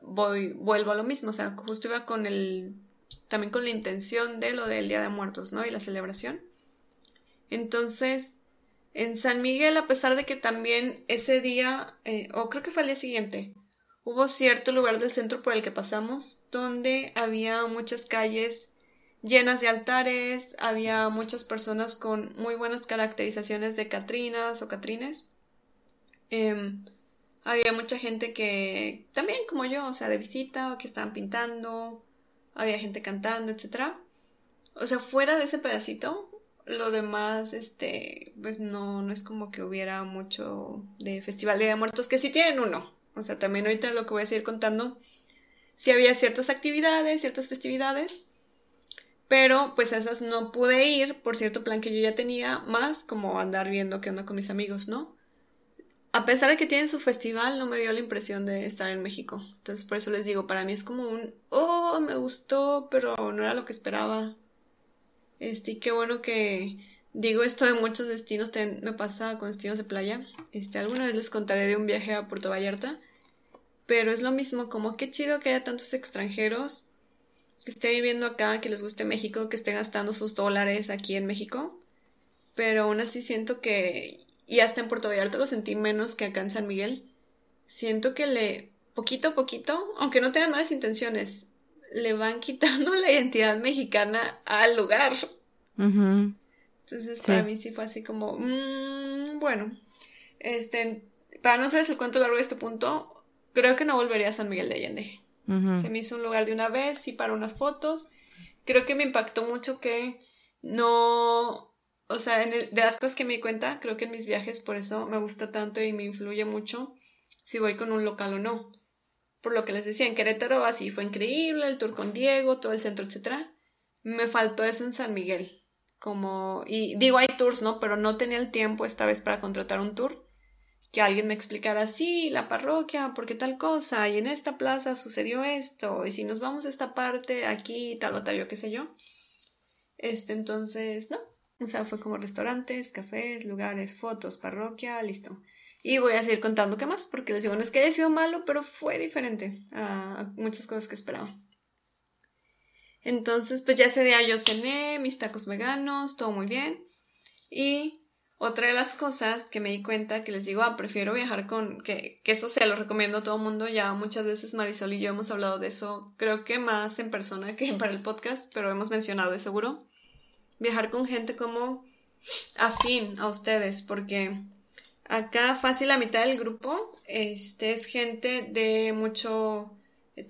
voy, vuelvo a lo mismo, o sea, justo iba con el también con la intención de lo del Día de Muertos, ¿no? Y la celebración. Entonces, en San Miguel, a pesar de que también ese día, eh, o creo que fue el día siguiente, hubo cierto lugar del centro por el que pasamos donde había muchas calles llenas de altares, había muchas personas con muy buenas caracterizaciones de Catrinas o Catrines. Em, había mucha gente que también como yo, o sea, de visita que estaban pintando, había gente cantando, etcétera. O sea, fuera de ese pedacito, lo demás, este, pues no, no es como que hubiera mucho de Festival de Muertos, que sí tienen uno. O sea, también ahorita lo que voy a seguir contando, sí había ciertas actividades, ciertas festividades, pero pues esas no pude ir por cierto plan que yo ya tenía, más como andar viendo qué onda con mis amigos, ¿no? a pesar de que tienen su festival, no me dio la impresión de estar en México. Entonces, por eso les digo, para mí es como un, oh, me gustó, pero no era lo que esperaba. Este, y qué bueno que digo esto de muchos destinos, me pasa con destinos de playa. Este, alguna vez les contaré de un viaje a Puerto Vallarta, pero es lo mismo, como qué chido que haya tantos extranjeros que estén viviendo acá, que les guste México, que estén gastando sus dólares aquí en México. Pero aún así siento que y hasta en Puerto Vallarta lo sentí menos que acá en San Miguel. Siento que le, poquito a poquito, aunque no tengan malas intenciones, le van quitando la identidad mexicana al lugar. Entonces, para mí sí fue así como, mmm, bueno, este, para no hacerles el cuento largo de este punto, creo que no volvería a San Miguel de Allende. Se me hizo un lugar de una vez y para unas fotos. Creo que me impactó mucho que no, o sea, de las cosas que me di cuenta, creo que en mis viajes por eso me gusta tanto y me influye mucho si voy con un local o no. Por lo que les decía, en Querétaro así fue increíble, el tour con Diego, todo el centro, etc. Me faltó eso en San Miguel. Como, y digo, hay tours, ¿no? Pero no tenía el tiempo esta vez para contratar un tour. Que alguien me explicara, sí, la parroquia, ¿por qué tal cosa? Y en esta plaza sucedió esto. Y si nos vamos a esta parte, aquí, tal o tal, yo qué sé yo. Este, entonces, no, o sea, fue como restaurantes, cafés, lugares, fotos, parroquia, listo. Y voy a seguir contando qué más, porque les digo, no es que haya sido malo, pero fue diferente a muchas cosas que esperaba. Entonces, pues ya ese día yo cené mis tacos veganos, todo muy bien. Y otra de las cosas que me di cuenta que les digo, ah, prefiero viajar con, que, que eso se lo recomiendo a todo el mundo, ya muchas veces Marisol y yo hemos hablado de eso, creo que más en persona que para el podcast, pero hemos mencionado de seguro, viajar con gente como afín a ustedes, porque acá fácil la mitad del grupo este, es gente de mucho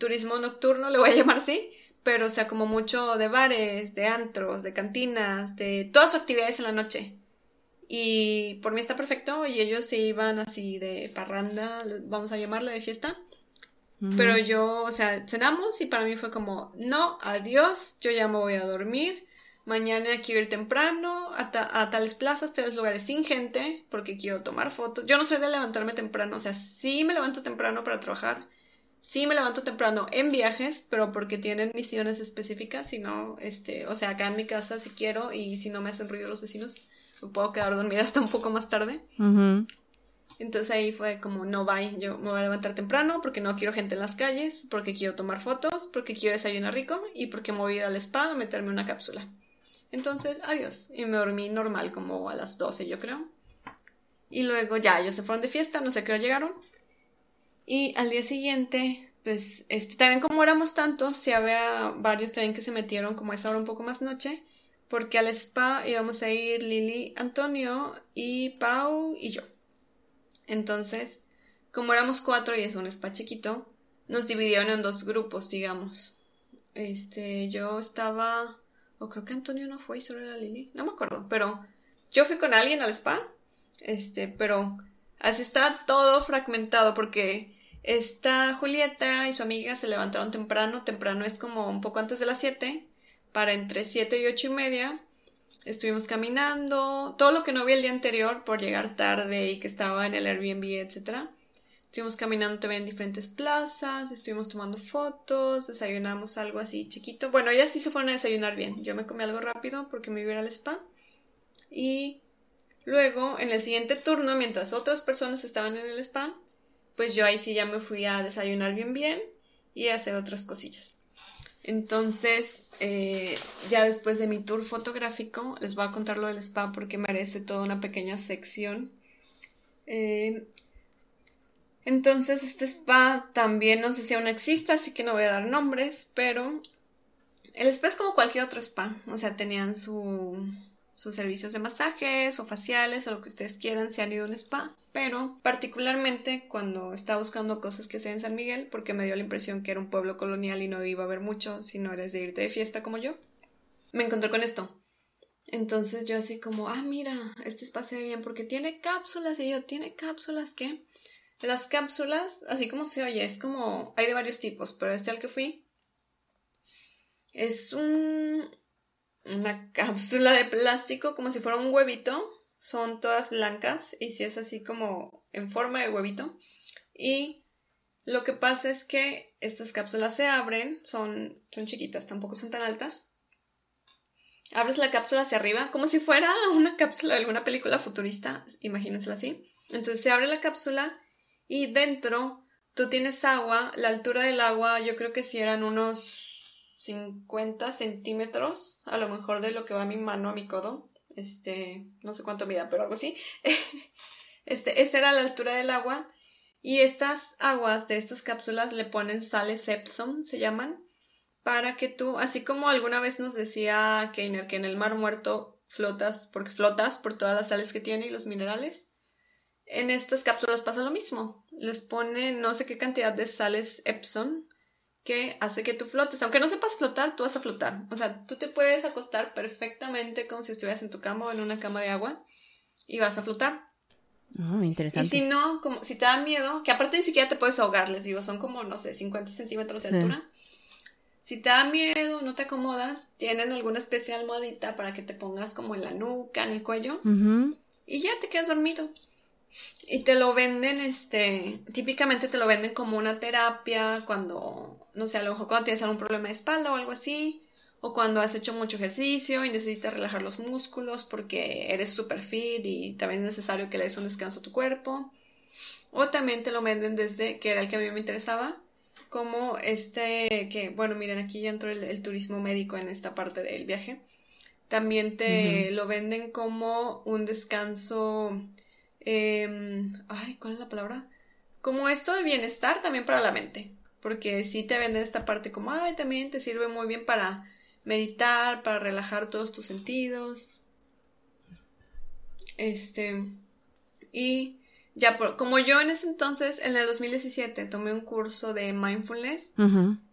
turismo nocturno, le voy a llamar así, pero o sea, como mucho de bares, de antros, de cantinas, de todas sus actividades en la noche. Y por mí está perfecto y ellos se iban así de parranda, vamos a llamarle de fiesta. Pero yo, o sea, cenamos y para mí fue como, no, adiós, yo ya me voy a dormir. Mañana quiero ir temprano a, a tales plazas, tales lugares sin gente, porque quiero tomar fotos. Yo no soy de levantarme temprano, o sea, sí me levanto temprano para trabajar, Sí me levanto temprano en viajes, pero porque tienen misiones específicas, si no, este, o sea, acá en mi casa si quiero y si no me hacen ruido los vecinos, me puedo quedar dormida hasta un poco más tarde. Entonces ahí fue como, no, bye, yo me voy a levantar temprano porque no quiero gente en las calles, porque quiero tomar fotos, porque quiero desayunar rico y porque me voy a ir al spa a meterme una cápsula. Entonces, adiós. Y me dormí normal, como a las 12 yo creo. Y luego ya, ellos se fueron de fiesta, no sé qué hora llegaron. Y al día siguiente, pues, este, también como éramos tantos, sí había varios también que se metieron como a esa hora un poco más noche, porque al spa íbamos a ir Lili, Antonio y Pau y yo. Entonces, como éramos cuatro y es un spa chiquito, nos dividieron en dos grupos, digamos. Este, yo estaba, o creo que Antonio no fue y solo era Lili, no me acuerdo, pero yo fui con alguien al spa, este, pero así está todo fragmentado porque esta Julieta y su amiga se levantaron temprano, temprano es como un poco antes de las 7, para entre 7 y ocho y media. Estuvimos caminando, todo lo que no vi el día anterior por llegar tarde y que estaba en el Airbnb, etc. Estuvimos caminando también en diferentes plazas, estuvimos tomando fotos, desayunamos algo así chiquito. Bueno, ellas sí se fueron a desayunar bien. Yo me comí algo rápido porque me iba al spa. Y luego, en el siguiente turno, mientras otras personas estaban en el spa, pues yo ahí sí ya me fui a desayunar bien bien y a hacer otras cosillas. Entonces, eh, ya después de mi tour fotográfico, les voy a contar lo del spa porque merece toda una pequeña sección. Eh, entonces, este spa también no sé si aún existe, así que no voy a dar nombres, pero el spa es como cualquier otro spa, o sea, tenían su, sus servicios de masajes o faciales o lo que ustedes quieran si han ido a un spa, pero particularmente cuando estaba buscando cosas que sea en San Miguel, porque me dio la impresión que era un pueblo colonial y no iba a haber mucho si no eres de irte de fiesta como yo, me encontré con esto. Entonces yo así como, ah, mira, este spa se ve bien porque tiene cápsulas y yo, ¿tiene cápsulas qué? Las cápsulas, así como se oye, es como, hay de varios tipos, pero este al que fui es un, una cápsula de plástico como si fuera un huevito. Son todas blancas y si es así como en forma de huevito. Y lo que pasa es que estas cápsulas se abren, son, son chiquitas, tampoco son tan altas. Abres la cápsula hacia arriba, como si fuera una cápsula de alguna película futurista, imagínensela así. Entonces se abre la cápsula y dentro tú tienes agua, la altura del agua yo creo que si eran unos 50 centímetros, a lo mejor de lo que va mi mano a mi codo. Este, no sé cuánto mida, pero algo así. Este, esta era la altura del agua. Y estas aguas de estas cápsulas le ponen sales Epsom, se llaman, para que tú, así como alguna vez nos decía Keiner que en el mar muerto flotas, porque flotas por todas las sales que tiene y los minerales, en estas cápsulas pasa lo mismo. Les pone no sé qué cantidad de sales Epsom que hace que tú flotes. Aunque no sepas flotar, tú vas a flotar. O sea, tú te puedes acostar perfectamente como si estuvieras en tu cama o en una cama de agua y vas a flotar. Oh, interesante. Y si no, como si te da miedo, que aparte ni siquiera te puedes ahogar, les digo, son como, no sé, 50 centímetros de altura. Si te da miedo, no te acomodas, tienen alguna especie de almohadita para que te pongas como en la nuca, en el cuello, y ya te quedas dormido. Y te lo venden, este, típicamente te lo venden como una terapia cuando, no sé, a lo mejor cuando tienes algún problema de espalda o algo así, o cuando has hecho mucho ejercicio y necesitas relajar los músculos porque eres super fit y también es necesario que le des un descanso a tu cuerpo. O también te lo venden desde, que era el que a mí me interesaba, como este, que, bueno, miren, aquí ya entró el turismo médico en esta parte del viaje También te lo venden como un descanso. Em, ay, ¿cuál es la palabra? Como esto de bienestar también para la mente. Porque sí te venden esta parte como, ay, también te sirve muy bien para meditar, para relajar todos tus sentidos. Este. Y ya, como yo en ese entonces, en el 2017, tomé un curso de mindfulness,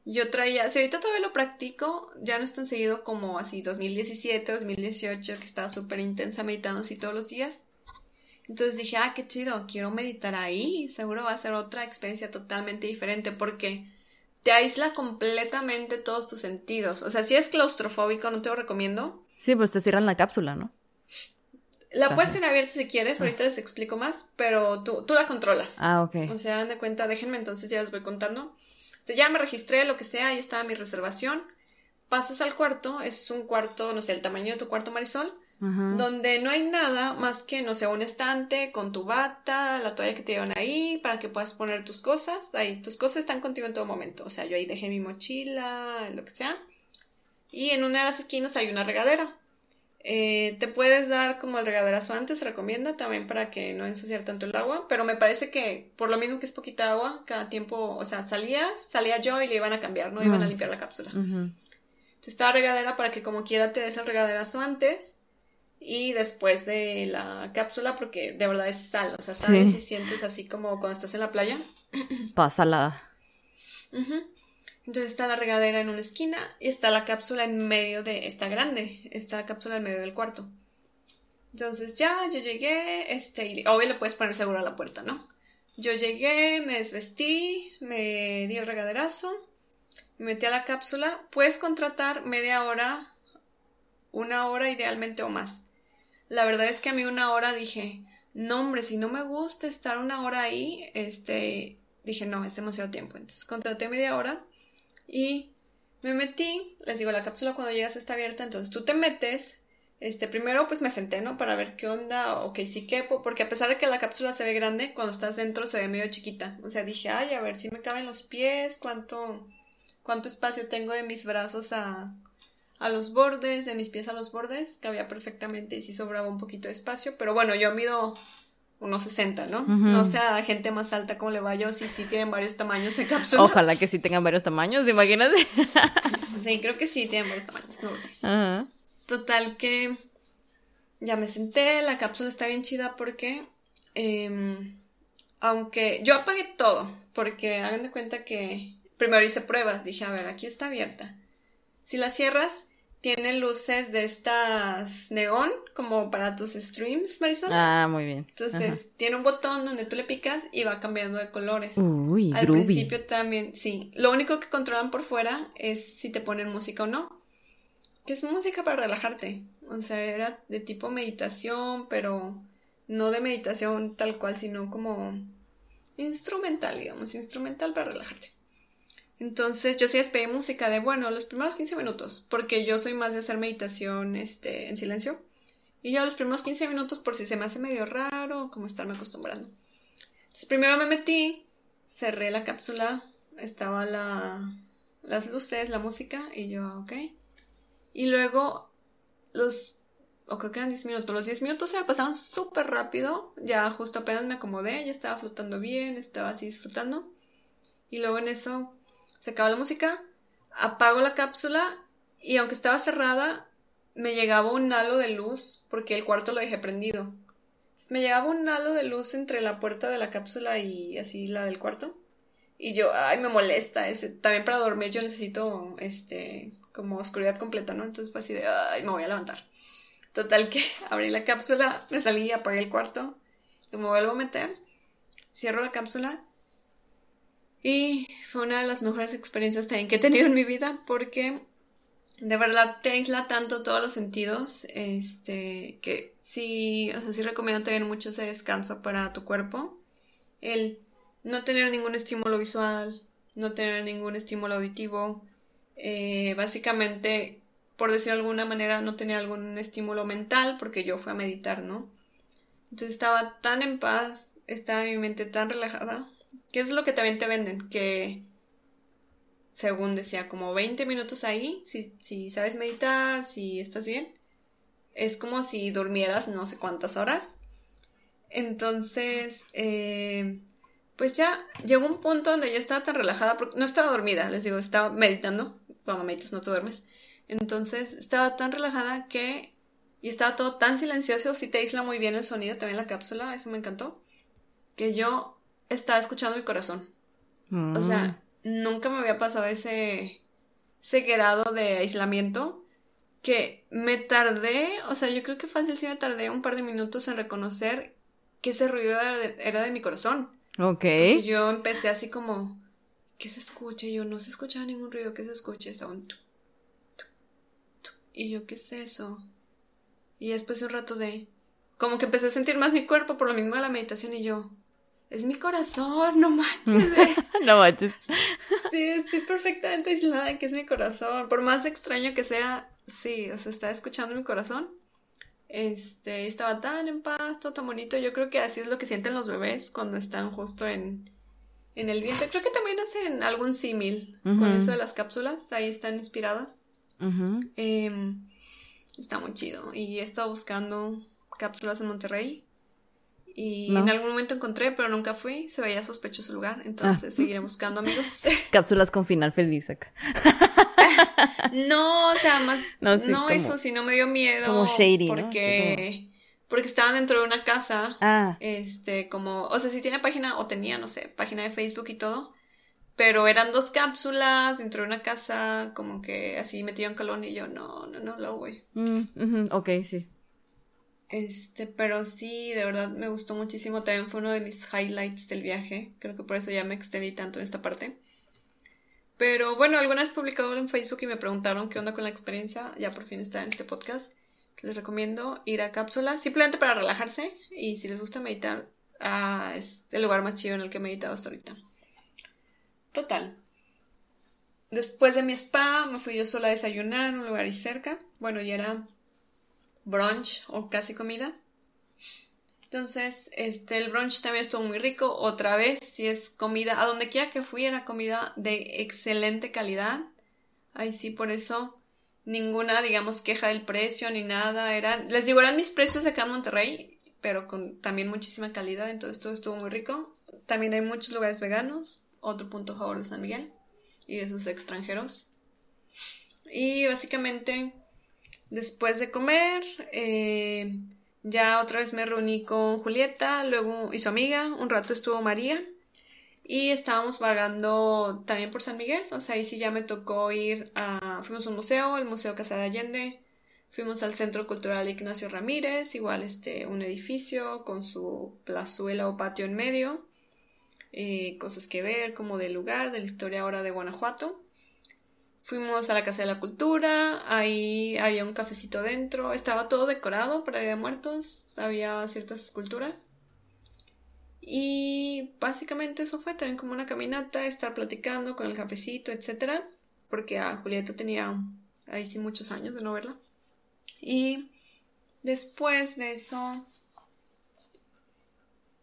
yo traía, si ahorita todavía lo practico, ya no es tan seguido como así 2017, 2018, que estaba súper intensa meditando así todos los días. Entonces dije, ah, qué chido, quiero meditar ahí, seguro va a ser otra experiencia totalmente diferente porque te aísla completamente todos tus sentidos. O sea, si es claustrofóbico, no te lo recomiendo. Sí, pues te cierran la cápsula, ¿no? La puedes tener abierta si quieres, ahorita les explico más, pero tú, tú la controlas. Ah, ok. O sea, dan de cuenta, déjenme entonces, ya les voy contando. Este, ya me registré, lo que sea, ahí estaba mi reservación. Pasas al cuarto, es un cuarto, no sé, el tamaño de tu cuarto Marisol, donde no hay nada más que, no sé, un estante con tu bata, la toalla que te llevan ahí, para que puedas poner tus cosas. Ahí, tus cosas están contigo en todo momento. O sea, yo ahí dejé mi mochila, lo que sea. Y en una de las esquinas hay una regadera. Eh, te puedes dar como el regaderazo antes, se recomienda también para que no ensuciar tanto el agua, pero me parece que por lo mismo que es poquita agua, cada tiempo, o sea, salías, salía yo y le iban a cambiar, no iban a limpiar la cápsula. Entonces estaba regadera para que como quiera te des el regaderazo antes y después de la cápsula, porque de verdad es sal, o sea, sabes si sientes así como cuando estás en la playa. Toda salada. Entonces está la regadera en una esquina y está la cápsula en medio de, esta grande, está cápsula en medio del cuarto. Entonces ya, yo llegué, este, y obvio le puedes poner seguro a la puerta, ¿no? Yo llegué, me desvestí, me di el regaderazo, me metí a la cápsula. Puedes contratar media hora, una hora idealmente o más. La verdad es que a mí una hora dije, no hombre, si no me gusta estar una hora ahí, este, dije, no, es demasiado tiempo. Entonces contraté media hora y me metí, les digo, la cápsula cuando llegas está abierta, entonces tú te metes, este, primero pues me senté, ¿no? Para ver qué onda, ok, sí quepo, porque a pesar de que la cápsula se ve grande, cuando estás dentro se ve medio chiquita. O sea, dije, ay, a ver si me caben los pies, cuánto, cuánto espacio tengo de mis brazos a, a los bordes, de mis pies a los bordes, cabía perfectamente y sí sobraba un poquito de espacio, pero bueno, yo mido unos 60, ¿no? No sea gente más alta como le va yo, si sí tienen varios tamaños en cápsula. Ojalá que sí tengan varios tamaños, imagínate. sí, creo que sí tienen varios tamaños, no lo sé. Total que ya me senté, la cápsula está bien chida porque, em, aunque yo apagué todo, porque hagan de cuenta que primero hice pruebas, dije, a ver, aquí está abierta. Si la cierras, tiene luces de estas neón como para tus streams, Marisol. Ah, muy bien. Entonces, tiene un botón donde tú le picas y va cambiando de colores. Uy, Al principio también, sí. Lo único que controlan por fuera es si te ponen música o no. Que es música para relajarte. O sea, era de tipo meditación, pero no de meditación tal cual, sino como instrumental, digamos, instrumental para relajarte. Entonces yo sí les música de, bueno, los primeros 15 minutos, porque yo soy más de hacer meditación este, en silencio. Y yo los primeros 15 minutos, por si se me hace medio raro, como estarme acostumbrando. Entonces primero me metí, cerré la cápsula, estaba la, las luces, la música, y yo, ah, ok. Y luego los, o creo que eran 10 minutos, los 10 minutos se me pasaron súper rápido, ya justo apenas me acomodé, ya estaba flotando bien, estaba así disfrutando. Y luego en eso se acaba la música, apago la cápsula y aunque estaba cerrada, me llegaba un halo de luz porque el cuarto lo dejé prendido. me llegaba un halo de luz entre la puerta de la cápsula y así la del cuarto. Y yo, ay, me molesta. Ese. También para dormir yo necesito, este, como oscuridad completa, ¿no? Entonces fue así de, ay, me voy a levantar. Total que abrí la cápsula, me salí, apagué el cuarto, me vuelvo a meter, cierro la cápsula y fue una de las mejores experiencias también que he tenido en mi vida porque de verdad te aísla tanto todos los sentidos, este, que sí, o sea, sí recomiendo tener mucho ese descanso para tu cuerpo. El no tener ningún estímulo visual, no tener ningún estímulo auditivo, eh, básicamente, por decir de alguna manera, no tenía algún estímulo mental porque yo fui a meditar, ¿no? Entonces estaba tan en paz, estaba mi mente tan relajada ¿Qué es lo que también te venden? Que, según decía, como 20 minutos ahí, si, si sabes meditar, si estás bien, es como si durmieras no sé cuántas horas. Entonces, eh, pues ya llegó un punto donde yo estaba tan relajada, porque no estaba dormida, les digo, estaba meditando, cuando meditas no te duermes. Entonces estaba tan relajada que, y estaba todo tan silencioso, si te aísla muy bien el sonido, también la cápsula, eso me encantó, que yo estaba escuchando mi corazón. O sea, mm. nunca me había pasado ese, ese grado de aislamiento que me tardé, o sea, yo creo que fácil sí me tardé un par de minutos en reconocer que ese ruido era de, mi corazón. Ok. yo empecé así como, ¿qué se escucha? Y yo no se escuchaba ningún ruido, ¿qué se escucha? Estaba un... Y yo, ¿qué es eso? Y después de un rato de... Como que empecé a sentir más mi cuerpo por lo mismo de la meditación y yo... Es mi corazón, no manches. no manches. Sí, estoy perfectamente aislada, que es mi corazón. Por más extraño que sea, sí, o sea, estaba escuchando mi corazón. Este, estaba tan en paz, todo tan bonito. Yo creo que así es lo que sienten los bebés cuando están justo en, en el vientre. Creo que también hacen algún símil con eso de las cápsulas. Ahí están inspiradas. Em, está muy chido. Y he estado buscando cápsulas en Monterrey. Y en algún momento encontré, pero nunca fui. Se veía sospechoso el lugar. Entonces ah. seguiré buscando amigos. Cápsulas con final feliz acá. no, o sea, más. No, no eso, sino me dio miedo. Como shady. Porque. Porque estaban dentro de una casa. Ah. Este, como. O sea, si tiene página, o tenía, no sé, página de Facebook y todo. Pero eran dos cápsulas dentro de una casa, como que así metieron calón y yo, no, no, no, lo voy. Mm, ok, sí. Este, pero sí, de verdad me gustó muchísimo. También fue uno de mis highlights del viaje. Creo que por eso ya me extendí tanto en esta parte. Pero bueno, alguna vez publicado en Facebook y me preguntaron qué onda con la experiencia. Ya por fin está en este podcast. Les recomiendo ir a cápsula simplemente para relajarse. Y si les gusta meditar, ah, es el lugar más chido en el que he meditado hasta ahorita. Total. Después de mi spa, me fui yo sola a desayunar en un lugar ahí cerca. Bueno, ya era brunch o casi comida. Entonces, este, el brunch también estuvo muy rico. Otra vez, si es comida, a donde quiera que fui era comida de excelente calidad. Ahí sí, por eso ninguna, digamos, queja del precio ni nada. Eran, les digo, eran mis precios acá en Monterrey, pero con también muchísima calidad. Entonces, todo estuvo muy rico. También hay muchos lugares veganos. Otro punto a favor de San Miguel y de sus extranjeros. Y básicamente, después de comer, eh, ya otra vez me reuní con Julieta, luego y su amiga, un rato estuvo María y estábamos vagando también por San Miguel, o sea, ahí sí ya me tocó ir a, fuimos a un museo, el Museo Casa de Allende, fuimos al Centro Cultural Ignacio Ramírez, igual este, un edificio con su plazuela o patio en medio, eh, cosas que ver como del lugar, de la historia ahora de Guanajuato. Fuimos a la Casa de la Cultura, ahí había un cafecito dentro, estaba todo decorado para Día de Muertos, había ciertas esculturas. Y básicamente eso fue también como una caminata, estar platicando con el cafecito, etc. Porque a Julieta tenía ahí sí muchos años de no verla. Y después de eso,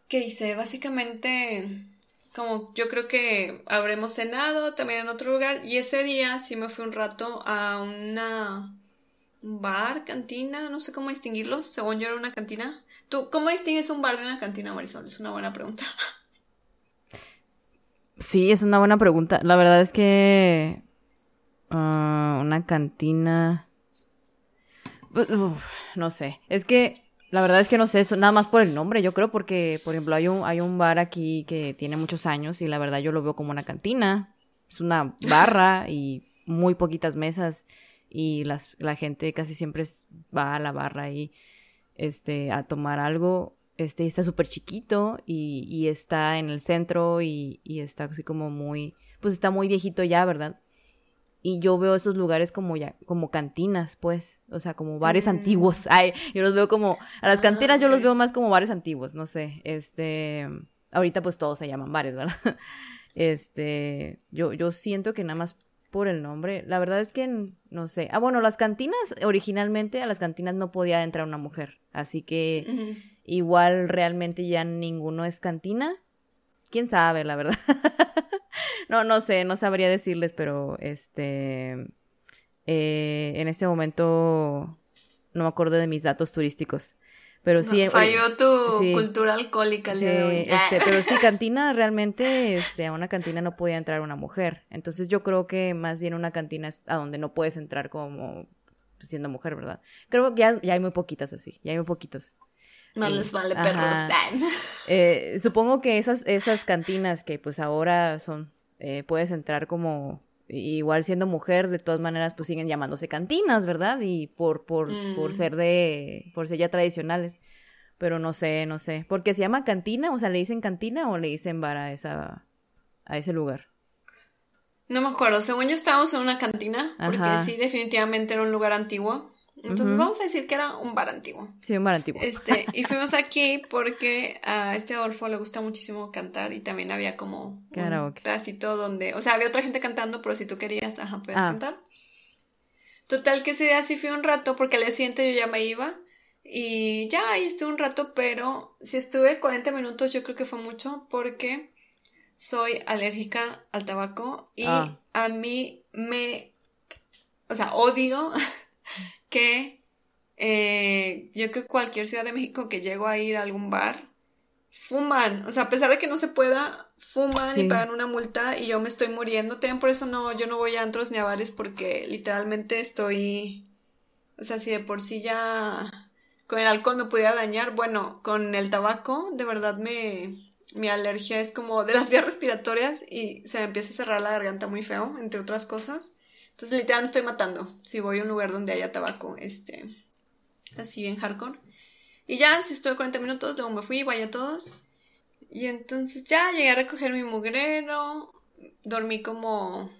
¿qué hice? Básicamente como yo creo que habremos cenado también en otro lugar y ese día sí me fui un rato a una bar, cantina, no sé cómo distinguirlos, según yo era una cantina. ¿Tú cómo distingues un bar de una cantina, Marisol? Es una buena pregunta. Sí, es una buena pregunta. La verdad es que ah, una cantina... no sé, es que la verdad es que no sé, eso nada más por el nombre, yo creo, porque, por ejemplo, hay un, hay un bar aquí que tiene muchos años y la verdad yo lo veo como una cantina. Es una barra y muy poquitas mesas y las, la gente casi siempre va a la barra y este, a tomar algo. Este está súper chiquito y, está en el centro y está así como muy, pues está muy viejito ya, ¿verdad? Y yo veo esos lugares como ya como cantinas pues o sea como bares mm. antiguos. Ay yo los veo como a las cantinas yo los veo más como bares antiguos no sé este ahorita pues todos se llaman bares verdad este yo yo siento que nada más por el nombre la verdad es que no sé. Ah bueno las cantinas originalmente a las cantinas no podía entrar una mujer así que igual realmente ya ninguno es cantina quién sabe la verdad no, no sé, no sabría decirles, pero este. Eh, en este momento no me acuerdo de mis datos turísticos. Pero sí. falló tu cultura alcohólica el día de hoy. Este, pero sí, cantina, realmente, este, a una cantina no podía entrar una mujer. Entonces yo creo que más bien una cantina es a donde no puedes entrar como siendo mujer, ¿verdad? Creo que ya, ya hay muy poquitas así, ya hay muy poquitos. No les vale perros. Eh, supongo que esas, esas cantinas que pues ahora son, eh, puedes entrar como igual siendo mujer, de todas maneras, pues siguen llamándose cantinas, ¿verdad? Y por, por, por mm. ser de, por ser ya tradicionales. Pero no sé, no sé. Porque se llama cantina, o sea, ¿le dicen cantina o le dicen bar a esa, a ese lugar? No me acuerdo, según yo estábamos en una cantina, porque sí, definitivamente era un lugar antiguo. Entonces vamos a decir que era un bar antiguo. Sí, un bar antiguo. Este, y fuimos aquí porque a este Adolfo le gusta muchísimo cantar y también había como un pedacito donde, o sea, había otra gente cantando, pero si tú querías, ajá, puedes ah. cantar. Total que ese día sí fui un rato porque al día siguiente yo ya me iba y ya ahí estuve un rato, pero si estuve 40 minutos yo creo que fue mucho porque soy alérgica al tabaco y ah. a mí me, o sea, odio que eh, yo creo que cualquier ciudad de México que llego a ir a algún bar, fuman. O sea, a pesar de que no se pueda, fuman y pagan una multa y yo me estoy muriendo. También por eso no, yo no voy a antros ni a bares porque literalmente estoy. O sea, si de por sí ya con el alcohol me pudiera dañar, bueno, con el tabaco, de verdad me. Mi alergia es como de las vías respiratorias y se me empieza a cerrar la garganta muy feo, entre otras cosas. Entonces, literal, me estoy matando si voy a un lugar donde haya tabaco, este, así bien hardcore. Y ya, si estuve 40 minutos, luego me fui, vaya todos. Y entonces ya llegué a recoger mi mugrero, dormí como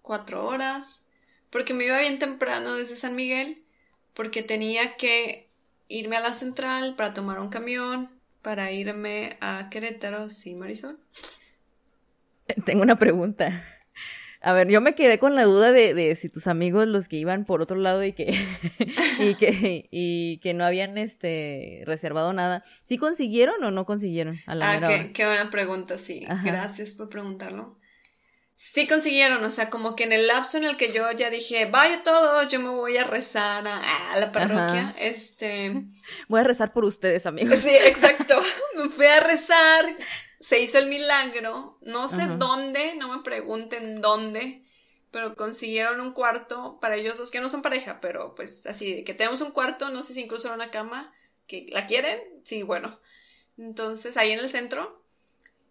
cuatro horas, porque me iba bien temprano desde San Miguel, porque tenía que irme a la central para tomar un camión, para irme a Querétaro, sí, Marisol. Tengo una pregunta. A ver, yo me quedé con la duda de, de, si tus amigos, los que iban por otro lado y que, y que, y que no habían este reservado nada, ¿sí consiguieron o no consiguieron a la Ah, qué, qué, buena pregunta, sí. Gracias por preguntarlo. Sí consiguieron, o sea, como que en el lapso en el que yo ya dije, vaya todos, yo me voy a rezar a, la parroquia, este... Voy a rezar por ustedes, amigos. Sí, exacto. me fui a rezar, se hizo el milagro, no sé dónde, no me pregunten dónde, pero consiguieron un cuarto para ellos dos que no son pareja, pero pues así, que tenemos un cuarto, no sé si incluso una cama, que la quieren, sí, bueno. Entonces, ahí en el centro,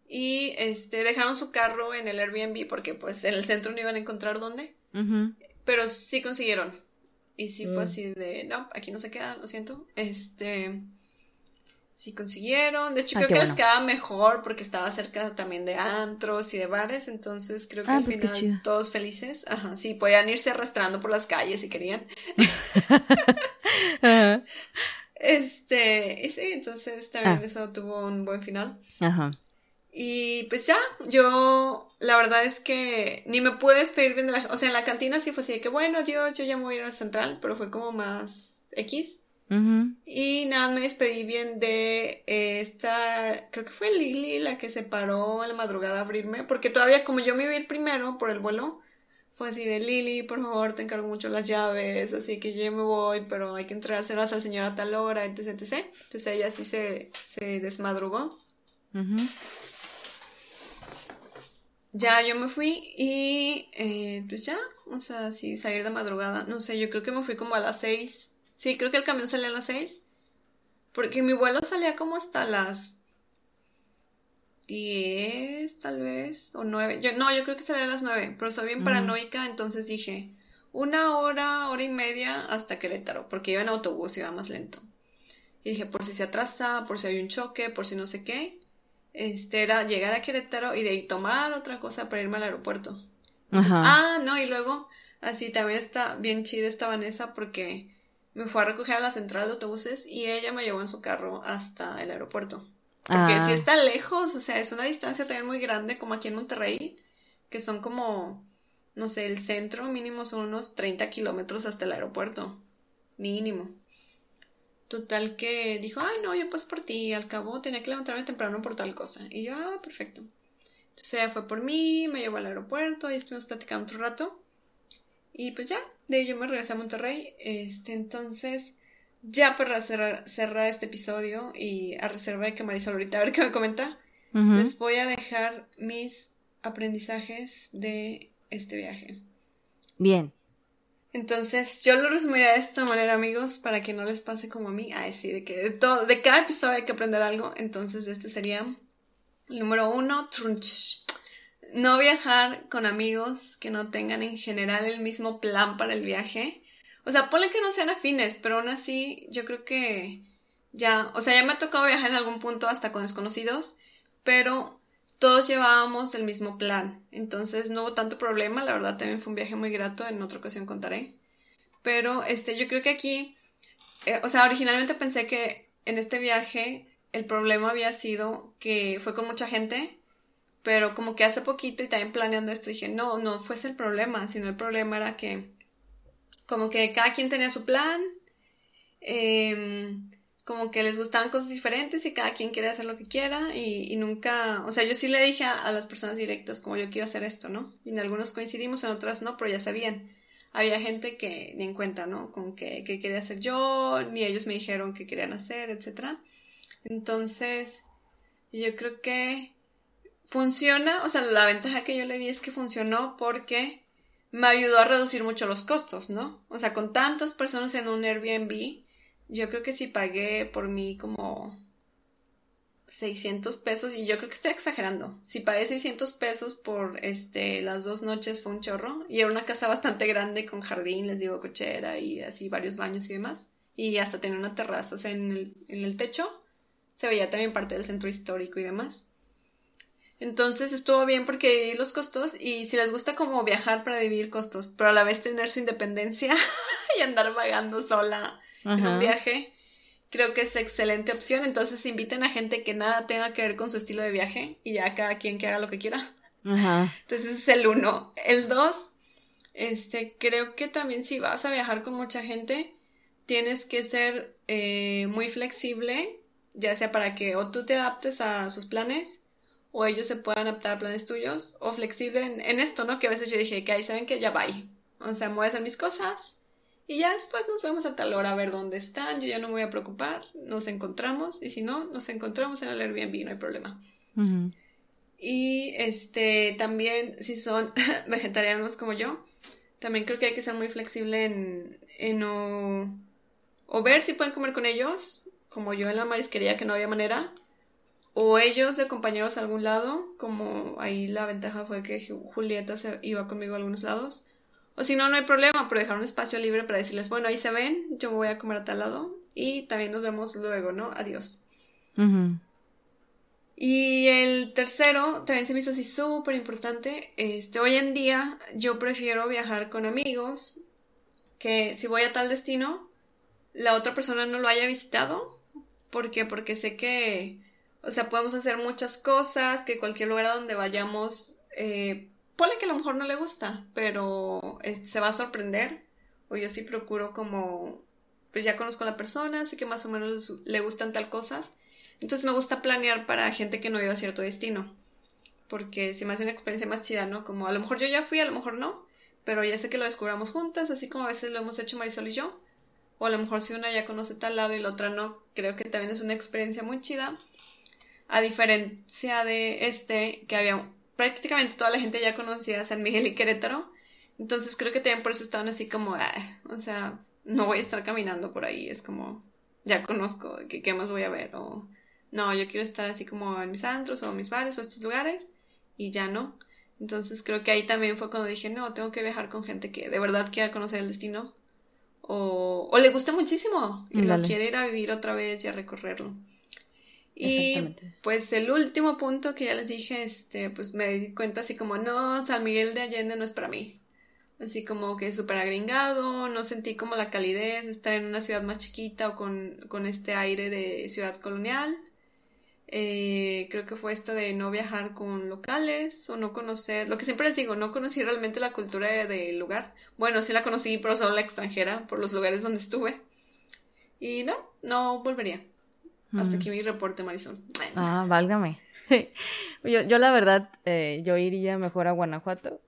y este dejaron su carro en el Airbnb porque pues en el centro no iban a encontrar dónde. Pero sí consiguieron. Y sí fue mm. así de, no, aquí no se queda, lo siento. Este, sí consiguieron. De hecho, creo que les quedaba mejor porque estaba cerca también de antros y de bares. Entonces, creo que ah, al pues final todos felices. Ajá, sí, podían irse arrastrando por las calles si querían. Este, y sí, entonces también ah. eso tuvo un buen final. Ajá. Y pues ya, yo la verdad es que ni me pude despedir bien de la... O sea, en la cantina sí fue así de que, bueno, Dios, yo ya me voy a ir a la central, pero fue como más X. Y nada, me despedí bien de eh, esta, creo que fue Lili la que se paró en la madrugada a abrirme, porque todavía como yo me iba a ir primero por el vuelo, fue así de Lili, por favor, te encargo mucho las llaves, así que yo me voy, pero hay que entrar a hacerlas al señor a tal hora, etc, etc. Entonces ella sí se, se desmadrugó. Ya yo me fui y eh, pues ya, o sea, sí, salir de madrugada, no sé, yo creo que me fui como a las seis Sí, creo que el camión salía a las seis. Porque mi vuelo salía como hasta las diez, tal vez, o nueve. Yo, no, yo creo que salía a las nueve, pero soy bien paranoica, entonces dije, una hora, hora y media hasta Querétaro, porque iba en autobús, iba más lento. Y dije, por si se atrasa, por si hay un choque, por si no sé qué. Este era llegar a Querétaro y de ahí tomar otra cosa para irme al aeropuerto. Ah, no, y luego, así también está bien chida esta Vanessa porque me fue a recoger a la central de autobuses y ella me llevó en su carro hasta el aeropuerto. Porque si ah. está lejos, o sea, es una distancia también muy grande, como aquí en Monterrey, que son como, no sé, el centro mínimo son unos 30 kilómetros hasta el aeropuerto. Mínimo. Total que dijo, ay, no, yo pues por ti, al cabo tenía que levantarme temprano por tal cosa. Y yo, ah, perfecto. Entonces ella fue por mí, me llevó al aeropuerto y estuvimos platicando otro rato. Y pues ya, de yo me regresé a Monterrey. Este, entonces, ya para cerrar, cerrar este episodio y a reserva de que Marisol ahorita a ver qué me comenta, les voy a dejar mis aprendizajes de este viaje. Bien. Entonces, yo lo resumiría de esta manera, amigos, para que no les pase como a mí. Ah, sí, de que de todo, de cada episodio hay que aprender algo. Entonces, este sería el número uno, trunch. No viajar con amigos que no tengan en general el mismo plan para el viaje. O sea, ponle que no sean afines, pero aún así, yo creo que ya, o sea, ya me ha tocado viajar en algún punto hasta con desconocidos, pero todos llevábamos el mismo plan, entonces no hubo tanto problema, la verdad también fue un viaje muy grato, en otra ocasión contaré. Pero este, yo creo que aquí, eh, o sea, originalmente pensé que en este viaje el problema había sido que fue con mucha gente, pero como que hace poquito y también planeando esto dije, no, no fuese el problema, sino el problema era que como que cada quien tenía su plan, eh, como que les gustaban cosas diferentes y cada quien quiere hacer lo que quiera y, nunca, o sea, yo sí le dije a, las personas directas como yo quiero hacer esto, ¿no? Y en algunos coincidimos, en otras no, pero ya sabían. Había gente que ni en cuenta, ¿no? Con que, que quería hacer yo, ni ellos me dijeron que querían hacer, etc. Entonces, yo creo que funciona, o sea, la ventaja que yo le vi es que funcionó porque me ayudó a reducir mucho los costos, ¿no? O sea, con tantas personas en un Airbnb, yo creo que sí pagué por mí como 600 pesos y yo creo que estoy exagerando. Si pagué 600 pesos por este las dos noches fue un chorro y era una casa bastante grande con jardín, les digo cochera y así varios baños y demás y hasta tenía una terraza, o sea, en el, en el techo se veía también parte del centro histórico y demás. Entonces estuvo bien porque los costos y si les gusta como viajar para dividir costos, pero a la vez tener su independencia y andar vagando sola en un viaje, creo que es excelente opción. Entonces inviten a gente que nada tenga que ver con su estilo de viaje y ya cada quien que haga lo que quiera. Entonces ese es el uno. El dos, este, creo que también si vas a viajar con mucha gente, tienes que ser eh, muy flexible, ya sea para que o tú te adaptes a sus planes o ellos se puedan adaptar a planes tuyos, o flexible en, esto, ¿no? Que a veces yo dije que ahí saben que ya va. O sea, me voy a hacer mis cosas y ya después nos vemos a tal hora a ver dónde están, yo ya no me voy a preocupar, nos encontramos y si no, nos encontramos en el Airbnb, no hay problema. Y este, también si son vegetarianos como yo, también creo que hay que ser muy flexible en, en o, o ver si pueden comer con ellos, como yo en la marisquería que no había manera, o ellos de compañeros a algún lado, como ahí la ventaja fue que Julieta se iba conmigo a algunos lados. O si no, no hay problema, pero dejar un espacio libre para decirles, bueno, ahí se ven, yo voy a comer a tal lado y también nos vemos luego, ¿no? Adiós. Y el tercero también se me hizo así súper importante. Este, hoy en día yo prefiero viajar con amigos que si voy a tal destino, la otra persona no lo haya visitado. ¿Por qué? Porque sé que o sea, podemos hacer muchas cosas, que cualquier lugar a donde vayamos, eh, ponle que a lo mejor no le gusta, pero se va a sorprender. O yo sí procuro como, pues ya conozco a la persona, sé que más o menos le gustan tal cosas. Entonces me gusta planear para gente que no ido a cierto destino. Porque se me hace una experiencia más chida, ¿no? Como a lo mejor yo ya fui, a lo mejor no. Pero ya sé que lo descubramos juntas, así como a veces lo hemos hecho Marisol y yo. O a lo mejor si una ya conoce tal lado y la otra no, creo que también es una experiencia muy chida a diferencia de este, que había prácticamente toda la gente ya conocía San Miguel y Querétaro. Entonces creo que también por eso estaban así como, ah, o sea, no voy a estar caminando por ahí, es como, ya conozco, ¿qué, ¿qué, más voy a ver? O, no, yo quiero estar así como en mis antros o mis bares o estos lugares y ya no. Entonces creo que ahí también fue cuando dije, no, tengo que viajar con gente que de verdad quiera conocer el destino o, o le gusta muchísimo y lo quiere ir a vivir otra vez y a recorrerlo. Y pues el último punto que ya les dije, este, pues me di cuenta así como, no, San Miguel de Allende no es para mí. Así como que súper agringado, no sentí como la calidez de estar en una ciudad más chiquita o con, con este aire de ciudad colonial. Eh, creo que fue esto de no viajar con locales o no conocer, lo que siempre les digo, no conocí realmente la cultura del lugar. Bueno, sí la conocí, pero solo la extranjera, por los lugares donde estuve. Y no, no volvería. Hasta aquí mi reporte, Marisol. Ah, válgame. yo, yo la verdad, eh, yo iría mejor a Guanajuato,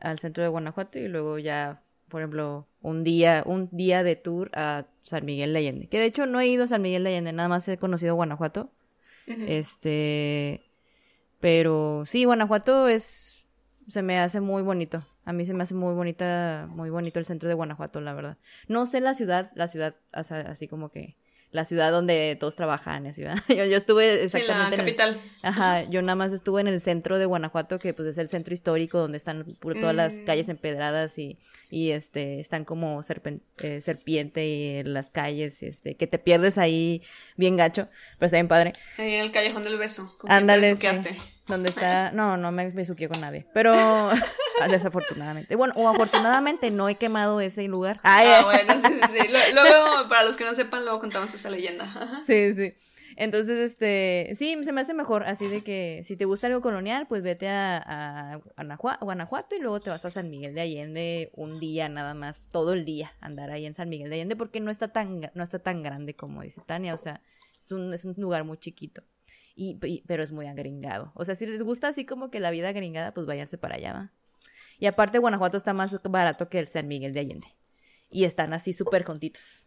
al centro de Guanajuato y luego ya por ejemplo, un día, un día de tour a San Miguel de Allende. Que de hecho no he ido a San Miguel de Allende, nada más he conocido Guanajuato. Este, pero sí, Guanajuato es, se me hace muy bonito. A mí se me hace muy bonita, muy bonito el centro de Guanajuato, la verdad. No sé la ciudad, la ciudad, así como que la ciudad donde todos trabajan, así, ¿verdad? Yo, yo estuve exactamente. Sí, la capital. ajá, yo nada más estuve en el centro de Guanajuato, que pues es el centro histórico donde están todas las mm. calles empedradas y, y este, están como eh, serpiente y las calles, este, que te pierdes ahí bien gacho, pero está bien padre. Ahí en el callejón del beso. ¿con Ándale. Donde está. No, no me besuqué con nadie. Pero desafortunadamente. Bueno, o afortunadamente no he quemado ese lugar. ah, bueno, sí, sí, sí. Luego, para los que no sepan, luego contamos esa leyenda. Sí, sí. Entonces, este, sí, se me hace mejor, así de que si te gusta algo colonial, pues vete a, a, Guanajuato y luego te vas a San Miguel de Allende un día nada más, todo el día, andar ahí en San Miguel de Allende, porque no está tan, no está tan grande como dice Tania, o sea, es un, es un lugar muy chiquito pero es muy agringado. O sea, si les gusta así como que la vida agringada, pues váyanse para allá, ¿va? Y aparte Guanajuato está más barato que el San Miguel de Allende. Y están así súper juntitos.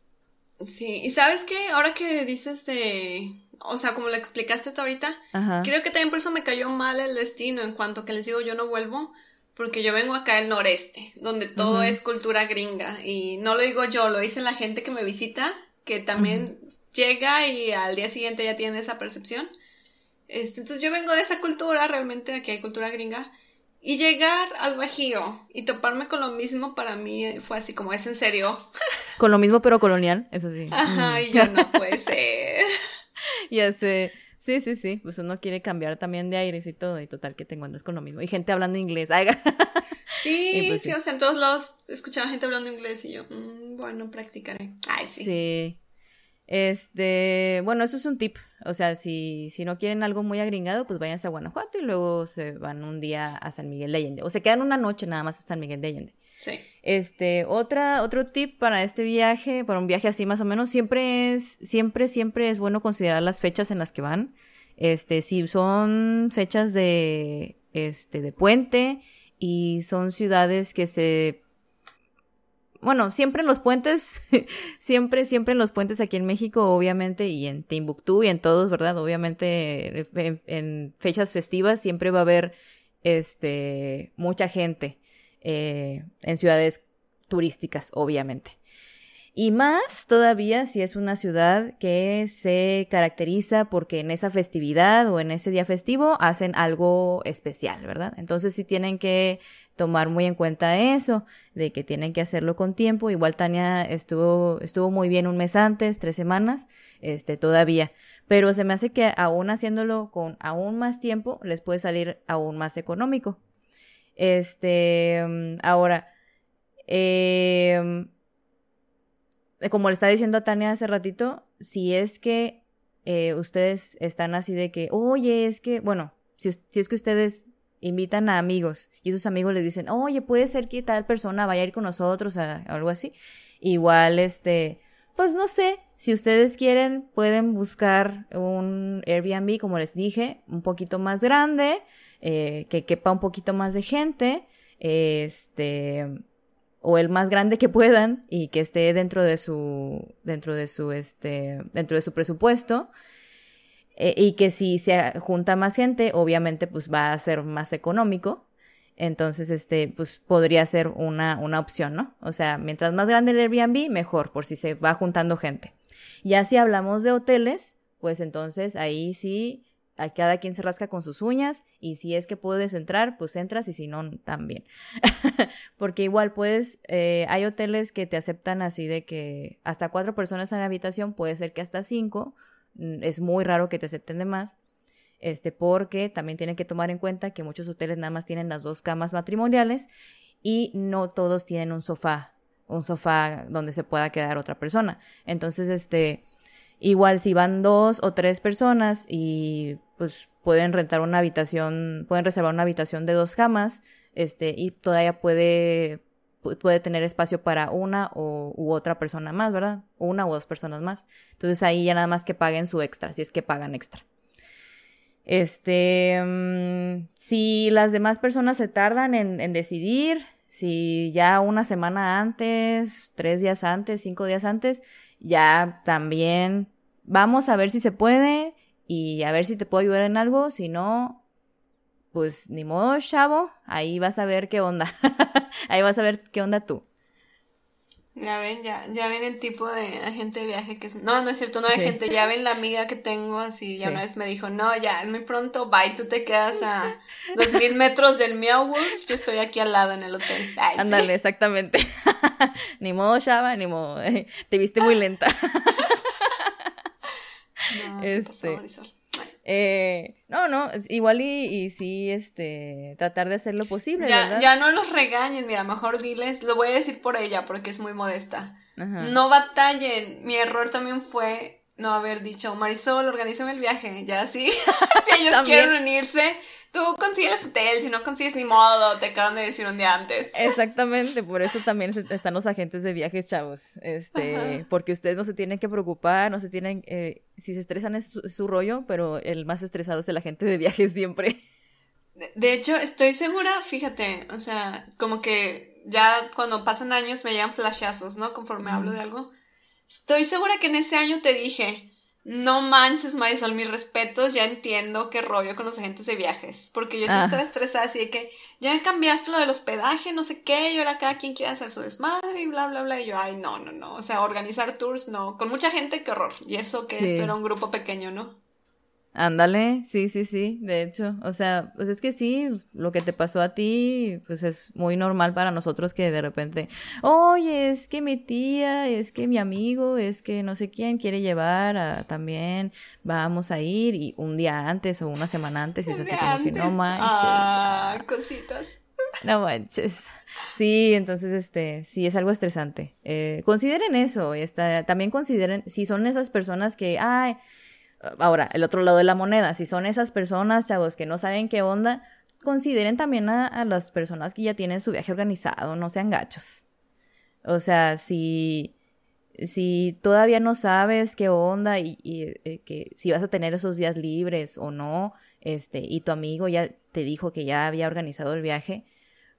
Sí, y sabes qué, ahora que dices de, o sea, como lo explicaste tú ahorita, creo que también por eso me cayó mal el destino en cuanto que les digo yo no vuelvo, porque yo vengo acá del noreste, donde todo es cultura gringa, y no lo digo yo, lo dice la gente que me visita, que también llega y al día siguiente ya tiene esa percepción. Este, entonces yo vengo de esa cultura, realmente aquí hay cultura gringa, y llegar al Bajío y toparme con lo mismo para mí fue así como, ¿es en serio? Con lo mismo pero colonial, eso sí. Ajá, y yo no puede ser. ya sé. Sí, sí, sí. Pues uno quiere cambiar también de aires y todo. Y total que te encuentras con lo mismo. Y gente hablando inglés. sí, pues sí, o sea, en todos lados escuchaba gente hablando inglés y yo, mm, bueno, practicaré. Ay, sí. Sí. Este, bueno, eso es un tip. O sea, si, si no quieren algo muy agringado, pues váyanse a Guanajuato y luego se van un día a San Miguel de Allende. O se quedan una noche nada más a San Miguel de Allende. Sí. Este, otra, otro tip para este viaje, para un viaje así más o menos, siempre es, siempre, siempre es bueno considerar las fechas en las que van. Este, si son fechas de, este, de puente y son ciudades que se bueno, siempre en los puentes, siempre, siempre en los puentes aquí en México, obviamente, y en Timbuktu y en todos, ¿verdad? Obviamente, en, fechas festivas siempre va a haber, este, mucha gente eh, en ciudades turísticas, obviamente. Y más todavía si es una ciudad que se caracteriza porque en esa festividad o en ese día festivo hacen algo especial, ¿verdad? Entonces sí tienen que tomar muy en cuenta eso, de que tienen que hacerlo con tiempo. Igual Tania estuvo, estuvo muy bien un mes antes, tres semanas, este, todavía. Pero se me hace que aún haciéndolo con aún más tiempo, les puede salir aún más económico. Este, mm, ahora, eh, como le estaba diciendo a Tania hace ratito, si es que eh, ustedes están así de que, oye, es que, bueno, si, si, es que ustedes invitan a amigos y esos amigos les dicen, oye, puede ser que tal persona vaya a ir con nosotros, a, algo así. Igual, este, pues no sé, si ustedes quieren, pueden buscar un Airbnb, como les dije, un poquito más grande, eh, que quepa un poquito más de gente, este o el más grande que puedan y que esté dentro de su dentro de su este dentro de su presupuesto eh, y que si se junta más gente obviamente pues va a ser más económico. Entonces este pues podría ser una, una opción no o sea mientras más grande el Airbnb mejor por si se va juntando gente. Ya si hablamos de hoteles pues entonces ahí sí a cada quien se rasca con sus uñas y si es que puedes entrar, pues entras y si no, también. Porque igual puedes, eh, hay hoteles que te aceptan así de que hasta cuatro personas en la habitación, puede ser que hasta cinco, es muy raro que te acepten de más. Este, porque también tienen que tomar en cuenta que muchos hoteles nada más tienen las dos camas matrimoniales y no todos tienen un sofá, un sofá donde se pueda quedar otra persona. Entonces, este, Igual si van dos o tres personas y pues pueden rentar una habitación, pueden reservar una habitación de dos camas, este, y todavía puede, puede tener espacio para una o, u otra persona más, ¿verdad? Una o dos personas más. Entonces ahí ya nada más que paguen su extra, si es que pagan extra. Este, mm, si las demás personas se tardan en, en decidir, si ya una semana antes, tres días antes, cinco días antes, ya también vamos a ver si se puede y a ver si te puedo ayudar en algo. Si no, pues ni modo, chavo, ahí vas a ver qué onda. ahí vas a ver qué onda tú. Ya ven, ya, ya ven el tipo de agente de viaje que es. No, no es cierto, no hay gente. Ya ven la amiga que tengo así. Ya una vez me dijo, no, ya es muy pronto, bye, tú te quedas a dos mil metros del Meow Wolf. Yo estoy aquí al lado en el hotel. Ándale, exactamente. ni modo, Shaba, ni modo. Te viste muy lenta. no, este... Eh, no, no, igual y, y, sí, este, tratar de hacer lo posible. Ya, ya no los regañes, mira, mejor diles, lo voy a decir por ella porque es muy modesta. No batallen, mi error también fue no haber dicho, Marisol, organízame el viaje, ya sí, si ellos quieren unirse, tú consigues hotel, si no consigues ni modo, te acaban de decir un día antes. Exactamente, por eso también están los agentes de viajes, chavos, este, porque ustedes no se tienen que preocupar, no se tienen, eh, si se estresan es su, rollo, pero el más estresado es el agente de viajes siempre. De, hecho, estoy segura, fíjate, o sea, como que ya cuando pasan años me llegan flashazos, ¿no? Conforme hablo de algo Estoy segura que en ese año te dije, no manches, Marisol, mis respetos, ya entiendo qué rollo con los agentes de viajes. Porque yo sí estaba estresada, así de que ya me cambiaste lo del hospedaje, no sé qué, y ahora cada quien quiere hacer su desmadre y bla, bla, bla. Y yo, ay, no, no, no. O sea, organizar tours, no. Con mucha gente, qué horror. Y eso que esto era un grupo pequeño, ¿no? Ándale, sí, sí, sí, de hecho, o sea, pues es que sí, lo que te pasó a ti, pues es muy normal para nosotros que de repente, oye, es que mi tía, es que mi amigo, es que no sé quién quiere llevar a, también, vamos a ir y un día antes o una semana antes es así como que no manches. Ah, cositas. No manches. Sí, entonces, este, sí, es algo estresante. Eh, consideren eso, está, también consideren, si son esas personas que, ay, Ahora, el otro lado de la moneda, si son esas personas, chavos, que no saben qué onda, consideren también a, las personas que ya tienen su viaje organizado, no sean gachos. O sea, si, si todavía no sabes qué onda y, eh, que si vas a tener esos días libres o no, este, y tu amigo ya te dijo que ya había organizado el viaje,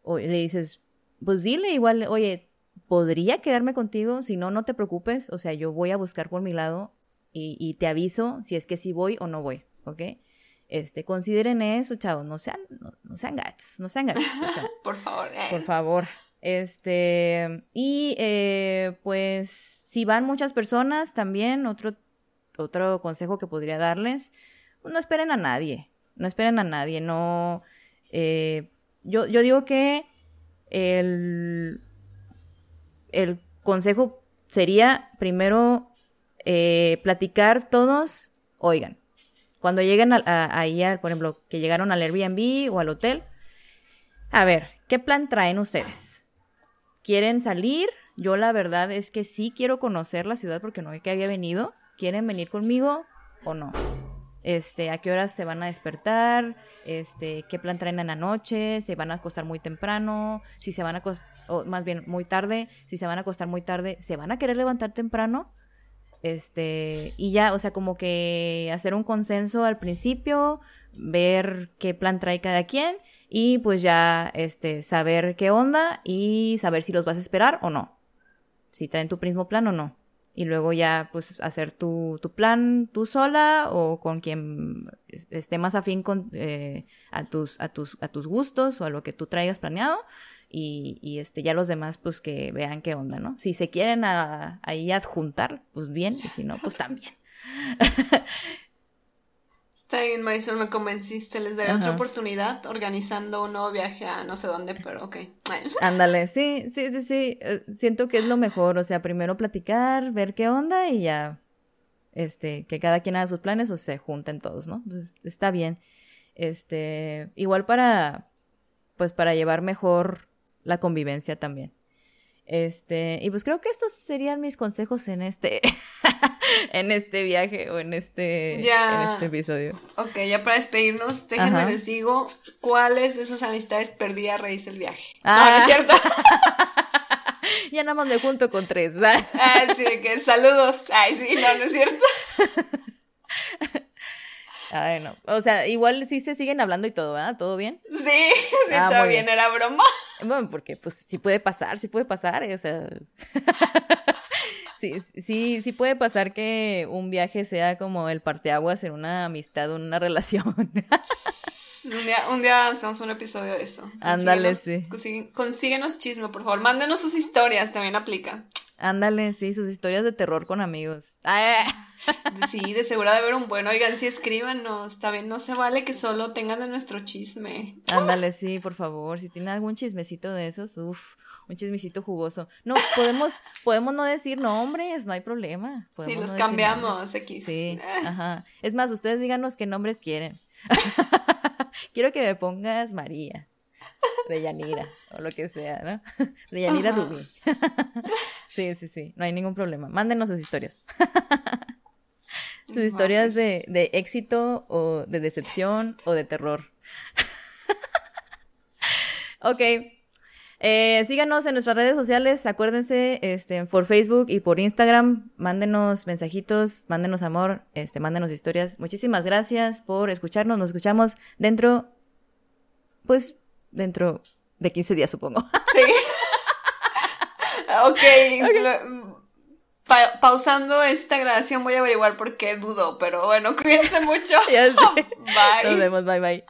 o le dices, pues dile igual, oye, podría quedarme contigo, si no, no te preocupes, o sea, yo voy a buscar por mi lado y, te aviso si es que sí voy o no voy, ¿ok? Este, consideren eso, chavos, no sean, no, sean gachos, no sean gachos. por favor. Eh. Por favor. Este, y eh, pues si van muchas personas también, otro, otro consejo que podría darles, no esperen a nadie, no esperen a nadie, no, eh, yo, yo digo que el, el consejo sería primero eh, platicar todos, oigan, cuando lleguen a, ahí, por ejemplo, que llegaron al Airbnb o al hotel, a ver, ¿qué plan traen ustedes? ¿Quieren salir? Yo la verdad es que sí quiero conocer la ciudad porque no sé que había venido. ¿Quieren venir conmigo o no? Este, ¿a qué horas se van a despertar? Este, ¿qué plan traen en la noche? ¿Se van a acostar muy temprano? Si se van a acostar, o más bien muy tarde, si se van a acostar muy tarde, ¿se van a querer levantar temprano? Este, y ya, o sea, como que hacer un consenso al principio, ver qué plan trae cada quien y pues ya, este, saber qué onda y saber si los vas a esperar o no. Si traen tu mismo plan o no. Y luego ya, pues, hacer tu, tu plan tú sola o con quien esté más afín con, eh, a, tus, a, tus, a tus gustos o a lo que tú traigas planeado y, este, ya los demás, pues que vean qué onda, ¿no? Si se quieren ahí adjuntar, pues bien, y si no, pues también. Está bien, Marisol, me convenciste. Les daré otra oportunidad organizando un nuevo viaje a no sé dónde, pero ok. Ándale, sí, sí, sí, sí. Eh, siento que es lo mejor. O sea, primero platicar, ver qué onda y ya. Este, que cada quien haga sus planes o se junten todos, ¿no? Pues está bien. Este, igual para, pues para llevar mejor la convivencia también. Este, y pues creo que estos serían mis consejos en este, en este viaje o en este, en este episodio. Ok, ya para despedirnos, déjenme les digo cuáles de esas amistades perdí a raíz del viaje. Ah, ¿no es cierto? ya nada más me junto con tres. ah, sí, que saludos. Ay, sí, no, no es cierto. Ay, no. O sea, igual sí se siguen hablando y todo, ¿verdad? ¿Todo bien? Sí, sí, ah, todo bien, era broma. Bueno, porque pues sí puede pasar, sí puede pasar, eh, o sea. sí, sí, sí puede pasar que un viaje sea como el parteaguas en una amistad o una relación. un, día, un día hacemos un episodio de eso. Ándale, sí. consíguenos chisme, por favor. Mándenos sus historias, también aplica. Ándale, sí, sus historias de terror con amigos. Sí, de seguro de haber un bueno. Oigan, sí, escríbanos. También no se vale que solo tengan de nuestro chisme. Ándale, sí, por favor. Si tienen algún chismecito de esos, uff, un chismecito jugoso. No, podemos, podemos no decir nombres, no hay problema. sí, los cambiamos, X. Sí, ajá. Es más, ustedes díganos qué nombres quieren. Quiero que me pongas María de Yanira o lo que sea, ¿no? De Yanira Dubi. sí, sí, sí, no hay ningún problema. Mándenos sus historias. sus historias de, de éxito o de decepción o de terror. ok. Eh, síganos en nuestras redes sociales, acuérdense, este, por Facebook y por Instagram, mándenos mensajitos, mándenos amor, este, mándenos historias. Muchísimas gracias por escucharnos, nos escuchamos dentro, pues, dentro de 15 días, supongo. Sí. ok. pausando esta grabación voy a averiguar por qué dudo, pero bueno, cuídense mucho. Bye. Nos vemos, bye bye.